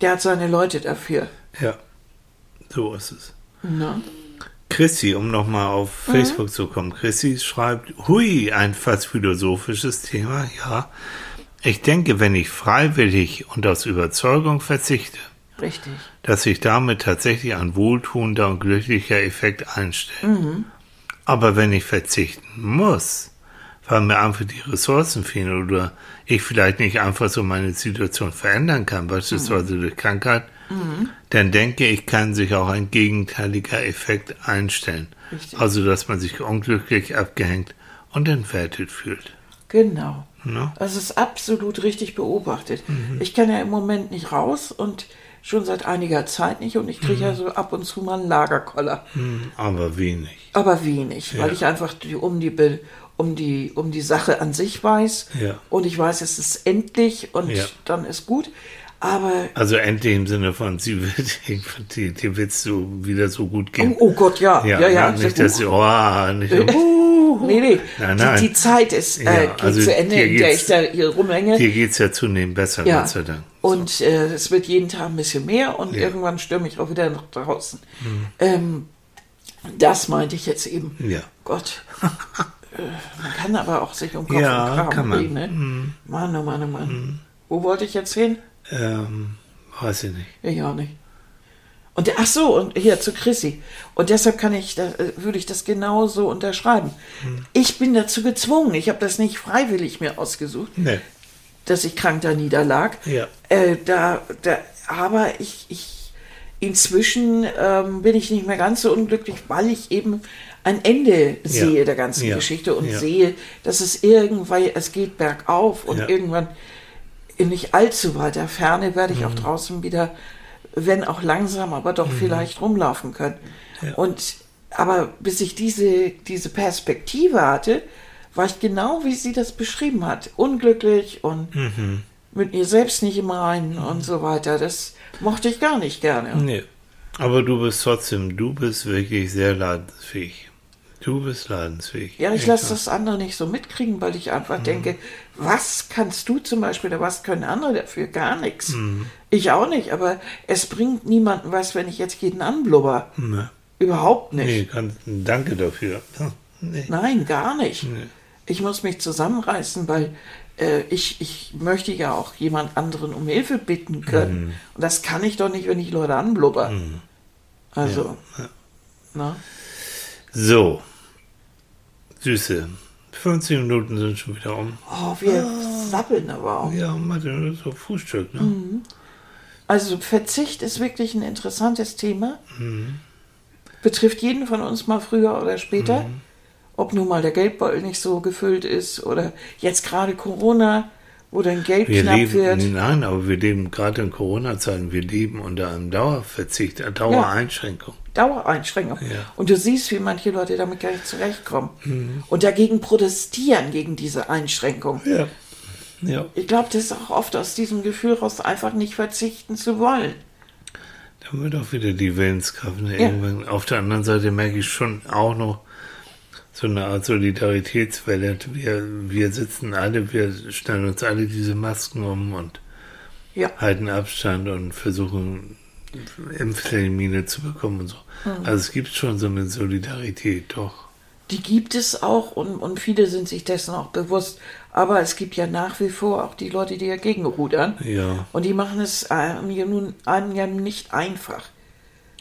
Speaker 1: der hat seine Leute dafür.
Speaker 2: Ja, so ist es.
Speaker 1: Na?
Speaker 2: Chrissy, um nochmal auf mhm. Facebook zu kommen. Chrissy schreibt, hui, ein fast philosophisches Thema, ja. Ich denke, wenn ich freiwillig und aus Überzeugung verzichte,
Speaker 1: Richtig.
Speaker 2: dass sich damit tatsächlich ein wohltuender und glücklicher Effekt einstellt. Mhm. Aber wenn ich verzichten muss, weil mir einfach die Ressourcen fehlen oder ich vielleicht nicht einfach so meine Situation verändern kann, beispielsweise mhm. durch Krankheit, mhm. dann denke ich, kann sich auch ein gegenteiliger Effekt einstellen. Richtig. Also, dass man sich unglücklich abgehängt und entwertet fühlt.
Speaker 1: Genau. No? Also es ist absolut richtig beobachtet. Mhm. Ich kann ja im Moment nicht raus und schon seit einiger Zeit nicht und ich kriege mhm. ja so ab und zu mal einen Lagerkoller.
Speaker 2: Mhm. Aber wenig.
Speaker 1: Aber wenig, ja. weil ich einfach die, um die um die um die Sache an sich weiß
Speaker 2: ja.
Speaker 1: und ich weiß, es ist endlich und ja. dann ist gut. Aber
Speaker 2: also endlich im Sinne von, sie wird, die, die wird so wieder so gut gehen.
Speaker 1: Oh, oh Gott, ja, ja, ja. ja
Speaker 2: nicht, dass sie, oh, nicht,
Speaker 1: äh, uh, nee, nee, nein, nein. Die, die Zeit ist äh, geht also zu Ende, in der ich da hier rumhänge.
Speaker 2: Dir geht es ja zunehmend besser,
Speaker 1: ja.
Speaker 2: Gott sei Dank.
Speaker 1: Und äh, es wird jeden Tag ein bisschen mehr und irgendwann stürme ich auch wieder nach draußen. Hm. Ähm, das meinte ich jetzt eben.
Speaker 2: Ja.
Speaker 1: Gott. Äh, man kann aber auch sich um Kopf
Speaker 2: ja,
Speaker 1: und Kram
Speaker 2: kann man.
Speaker 1: reden. Ne?
Speaker 2: Hm.
Speaker 1: Mann, oh Mann, oh Mann. Hm. Wo wollte ich jetzt hin?
Speaker 2: Ähm, weiß ich nicht.
Speaker 1: Ich auch nicht. Und ach so, und hier zu Chrissy. Und deshalb kann ich, da, äh, würde ich das genauso unterschreiben. Hm. Ich bin dazu gezwungen. Ich habe das nicht freiwillig mir ausgesucht,
Speaker 2: nee.
Speaker 1: dass ich krank da niederlag.
Speaker 2: Ja.
Speaker 1: Äh, da, da, aber ich, ich inzwischen ähm, bin ich nicht mehr ganz so unglücklich, weil ich eben ein Ende sehe ja. der ganzen ja. Geschichte und ja. sehe, dass es irgendwann, es geht bergauf und irgendwann in nicht allzu weiter Ferne werde ich mhm. auch draußen wieder, wenn auch langsam, aber doch mhm. vielleicht rumlaufen können. Ja. Und aber bis ich diese, diese Perspektive hatte, war ich genau wie sie das beschrieben hat. Unglücklich und
Speaker 2: Mhm.
Speaker 1: mit mir selbst nicht im Reinen und so weiter. Das mochte ich gar nicht gerne.
Speaker 2: Nee. Aber du bist trotzdem, du bist wirklich sehr leidensfähig. Du bist leidensfähig.
Speaker 1: Ja, ich lasse das andere nicht so mitkriegen, weil ich
Speaker 2: Mhm.
Speaker 1: einfach denke, was kannst du zum Beispiel oder was können andere dafür? Gar nichts.
Speaker 2: Mhm.
Speaker 1: Ich auch nicht, aber es bringt niemanden was, wenn ich jetzt jeden anblubber.
Speaker 2: Nee,
Speaker 1: Überhaupt nicht.
Speaker 2: nee ganz, danke dafür. Nee.
Speaker 1: Nein, gar nicht. Ich muss mich zusammenreißen, weil äh, ich, ich möchte ja auch jemand anderen um Hilfe bitten können.
Speaker 2: Mhm.
Speaker 1: Und das kann ich doch nicht, wenn ich Leute anblubber. Also, na?
Speaker 2: So. Süße. 50 Minuten sind schon wieder um.
Speaker 1: Oh, wir sappeln aber auch.
Speaker 2: Ja, Martin, das ist doch Frühstück, ne?
Speaker 1: Mhm. Also Verzicht ist wirklich ein interessantes Thema. Betrifft jeden von uns mal früher oder später. Ob nun mal der Geldbeutel nicht so gefüllt ist oder jetzt gerade Corona, wo dein Geld
Speaker 2: Wir
Speaker 1: knapp
Speaker 2: leben,
Speaker 1: wird.
Speaker 2: nein, aber wir leben gerade in Corona-Zeiten, wir leben unter einem Dauerverzicht, einer Dauereinschränkung.
Speaker 1: Dauereinschränkung.
Speaker 2: Ja.
Speaker 1: Und du siehst, wie manche Leute damit gar nicht zurechtkommen. Und dagegen protestieren, gegen diese Einschränkung.
Speaker 2: Ja. Ja.
Speaker 1: Ich glaube, das ist auch oft aus diesem Gefühl raus, einfach nicht verzichten zu wollen.
Speaker 2: Da haben wir doch wieder die Willenskraft. Ne?
Speaker 1: Ja.
Speaker 2: Irgendwann, auf der anderen Seite merke ich schon auch noch so eine Art Solidaritätswelle. Wir, wir sitzen alle, wir stellen uns alle diese Masken um und
Speaker 1: Ja.
Speaker 2: halten Abstand und versuchen Impftermine zu bekommen und so.
Speaker 1: Mhm.
Speaker 2: Also es gibt schon so eine Solidarität, doch.
Speaker 1: Die gibt es auch und, und viele sind sich dessen auch bewusst. Aber es gibt ja nach wie vor auch die Leute, die dagegen rudern.
Speaker 2: Ja.
Speaker 1: Und die machen es einem ja nun einem ja nicht einfach.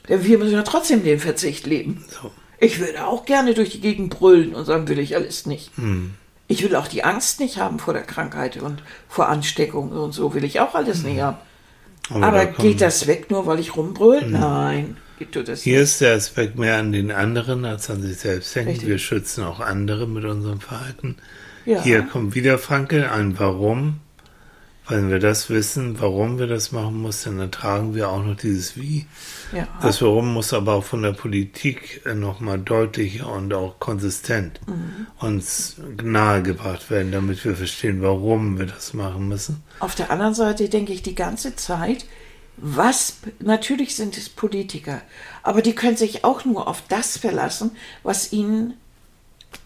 Speaker 1: Denn wir müssen ja trotzdem den Verzicht leben.
Speaker 2: So.
Speaker 1: Ich würde auch gerne durch die Gegend brüllen und sagen, will ich alles nicht.
Speaker 2: Hm.
Speaker 1: Ich will auch die Angst nicht haben vor der Krankheit und vor Ansteckung und so will ich auch alles nicht haben.
Speaker 2: Aber,
Speaker 1: Aber
Speaker 2: da
Speaker 1: geht das weg, nur weil ich rumbrüll? Nein, tut das
Speaker 2: Hier ist der Aspekt mehr an den anderen als an sich selbst hängen.
Speaker 1: Richtig.
Speaker 2: Wir schützen auch andere mit unserem Verhalten.
Speaker 1: Ja.
Speaker 2: Hier kommt wieder Franke ein Warum. Wenn wir das wissen, warum wir das machen müssen, dann ertragen wir auch noch dieses Wie.
Speaker 1: Ja.
Speaker 2: Das Warum muss aber auch von der Politik nochmal deutlicher und auch konsistent
Speaker 1: Mhm.
Speaker 2: uns nahegebracht werden, damit wir verstehen, warum wir das machen müssen.
Speaker 1: Auf der anderen Seite denke ich die ganze Zeit, was, natürlich sind es Politiker, aber die können sich auch nur auf das verlassen, was ihnen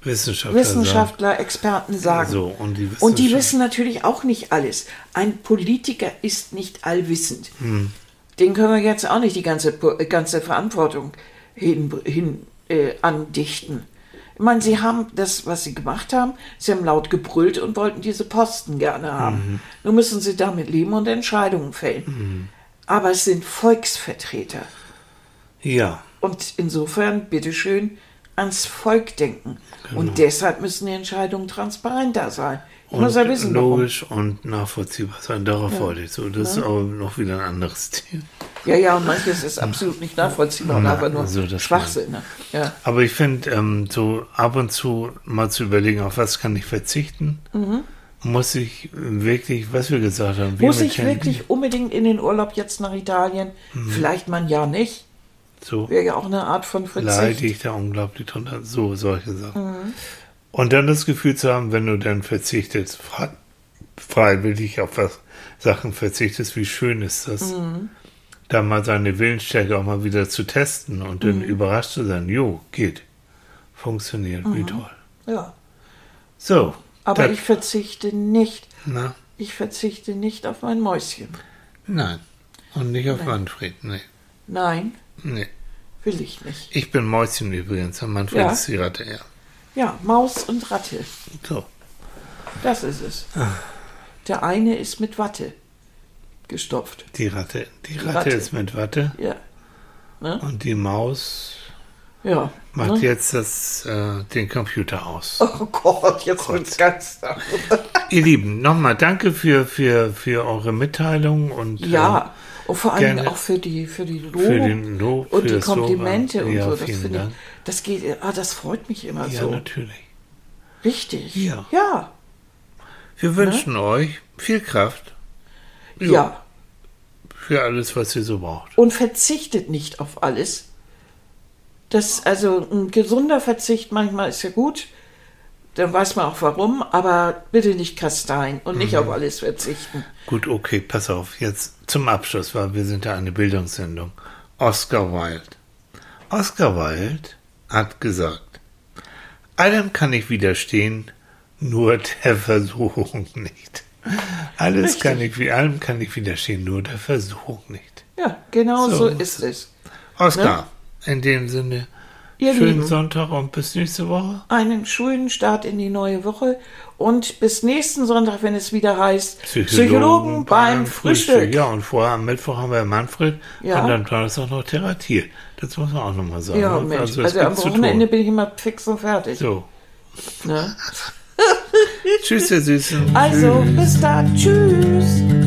Speaker 2: Wissenschaftler,
Speaker 1: Wissenschaftler, Experten sagen.
Speaker 2: So, und die
Speaker 1: Und die wissen natürlich auch nicht alles. Ein Politiker ist nicht allwissend.
Speaker 2: Hm.
Speaker 1: Den können wir jetzt auch nicht die ganze, äh, ganze Verantwortung hin, hin äh, andichten. Ich meine, sie haben das, was sie gemacht haben, sie haben laut gebrüllt und wollten diese Posten gerne haben.
Speaker 2: Mhm.
Speaker 1: Nun müssen sie damit leben und Entscheidungen fällen. Aber es sind Volksvertreter.
Speaker 2: Ja,
Speaker 1: Und insofern, bitteschön, ans Volk denken.
Speaker 2: Genau.
Speaker 1: Und deshalb müssen die Entscheidungen transparenter sein. Ich muss ja
Speaker 2: und
Speaker 1: wissen, warum.
Speaker 2: logisch und nachvollziehbar sein. Darauf wollte ich so. Das ist aber noch wieder ein anderes Thema.
Speaker 1: Ja, ja, und manches ist absolut nicht nachvollziehbar und
Speaker 2: Na,
Speaker 1: einfach nur
Speaker 2: also
Speaker 1: Schwachsinn. Ne? Ja.
Speaker 2: Aber ich finde, ähm, so ab und zu mal zu überlegen, auf was kann ich verzichten, muss ich wirklich, was wir gesagt haben,
Speaker 1: Mhm. Muss ich wirklich unbedingt in den Urlaub jetzt nach Italien?
Speaker 2: Mhm.
Speaker 1: Vielleicht mal ein Jahr nicht.
Speaker 2: So
Speaker 1: Wäre ja auch eine Art von
Speaker 2: leide
Speaker 1: Verzicht.
Speaker 2: ich da unglaublich drunter, so solche Sachen.
Speaker 1: Mhm.
Speaker 2: Und dann das Gefühl zu haben, wenn du dann verzichtest, frei, freiwillig auf was Sachen verzichtest, wie schön ist das,
Speaker 1: Mhm.
Speaker 2: da mal seine Willensstärke auch mal wieder zu testen und
Speaker 1: Mhm.
Speaker 2: dann überrascht zu sein, jo, geht, funktioniert, wie toll.
Speaker 1: Ja.
Speaker 2: So,
Speaker 1: Mhm. Aber ich verzichte nicht.
Speaker 2: na,
Speaker 1: Ich verzichte nicht auf mein Mäuschen.
Speaker 2: nein. Und nicht auf
Speaker 1: Nein.
Speaker 2: Manfred, nee.
Speaker 1: Nein,
Speaker 2: nee.
Speaker 1: will ich nicht.
Speaker 2: Ich bin Mäuschen übrigens, und Manfred
Speaker 1: Ja.
Speaker 2: ist die Ratte, ja.
Speaker 1: Ja, Maus und Ratte.
Speaker 2: So,
Speaker 1: Das ist es.
Speaker 2: Ah.
Speaker 1: Der eine ist mit Watte gestopft.
Speaker 2: die Ratte. Die Ratte,
Speaker 1: Ratte.
Speaker 2: ist mit Watte
Speaker 1: Ja. Ne?
Speaker 2: und die Maus
Speaker 1: Ja.
Speaker 2: macht
Speaker 1: ne?
Speaker 2: jetzt das, äh, den Computer aus.
Speaker 1: Oh Gott, jetzt wird's ganz.
Speaker 2: Ihr Lieben, nochmal danke für, für, für eure Mitteilung und
Speaker 1: Ja, und vor allem
Speaker 2: gerne.
Speaker 1: auch für die, für die Lob
Speaker 2: für den Lob,
Speaker 1: und die
Speaker 2: das Lob.
Speaker 1: Komplimente und
Speaker 2: ja,
Speaker 1: so. Das ich, das geht, ah, das freut mich immer
Speaker 2: Ja,
Speaker 1: so.
Speaker 2: natürlich.
Speaker 1: Richtig.
Speaker 2: Ja.
Speaker 1: Ja.
Speaker 2: Wir wünschen euch viel Kraft Jo.
Speaker 1: ja.
Speaker 2: für alles, was ihr so braucht.
Speaker 1: Und verzichtet nicht auf alles. Das, also ein gesunder Verzicht manchmal ist ja gut. Dann weiß man auch warum, aber bitte nicht kasteien und nicht auf alles verzichten.
Speaker 2: Gut, okay, pass auf. Jetzt zum Abschluss, weil wir sind ja eine Bildungssendung. Oscar Wilde. Oscar Wilde hat gesagt, allem kann ich widerstehen, nur der Versuchung nicht. Alles
Speaker 1: Richtig.
Speaker 2: kann ich, wie allem kann ich widerstehen, nur der Versuchung nicht.
Speaker 1: Ja, genau so,
Speaker 2: So.
Speaker 1: ist es.
Speaker 2: Oscar, in dem Sinne,
Speaker 1: Ihr
Speaker 2: schönen
Speaker 1: Lieben.
Speaker 2: Sonntag und bis nächste Woche.
Speaker 1: Einen schönen Start in die neue Woche und bis nächsten Sonntag, wenn es wieder heißt Psychologen, beim Frühstück.
Speaker 2: Ja, und vorher am Mittwoch haben wir Manfred
Speaker 1: Ja.
Speaker 2: und dann war es auch noch therapiert. Das muss man auch nochmal sagen.
Speaker 1: Ja? Mensch,
Speaker 2: es
Speaker 1: also, am Wochenende bin ich immer fix und fertig.
Speaker 2: So.
Speaker 1: Ne?
Speaker 2: Tschüss, ihr Süßen.
Speaker 1: Also, bis dann. Tschüss.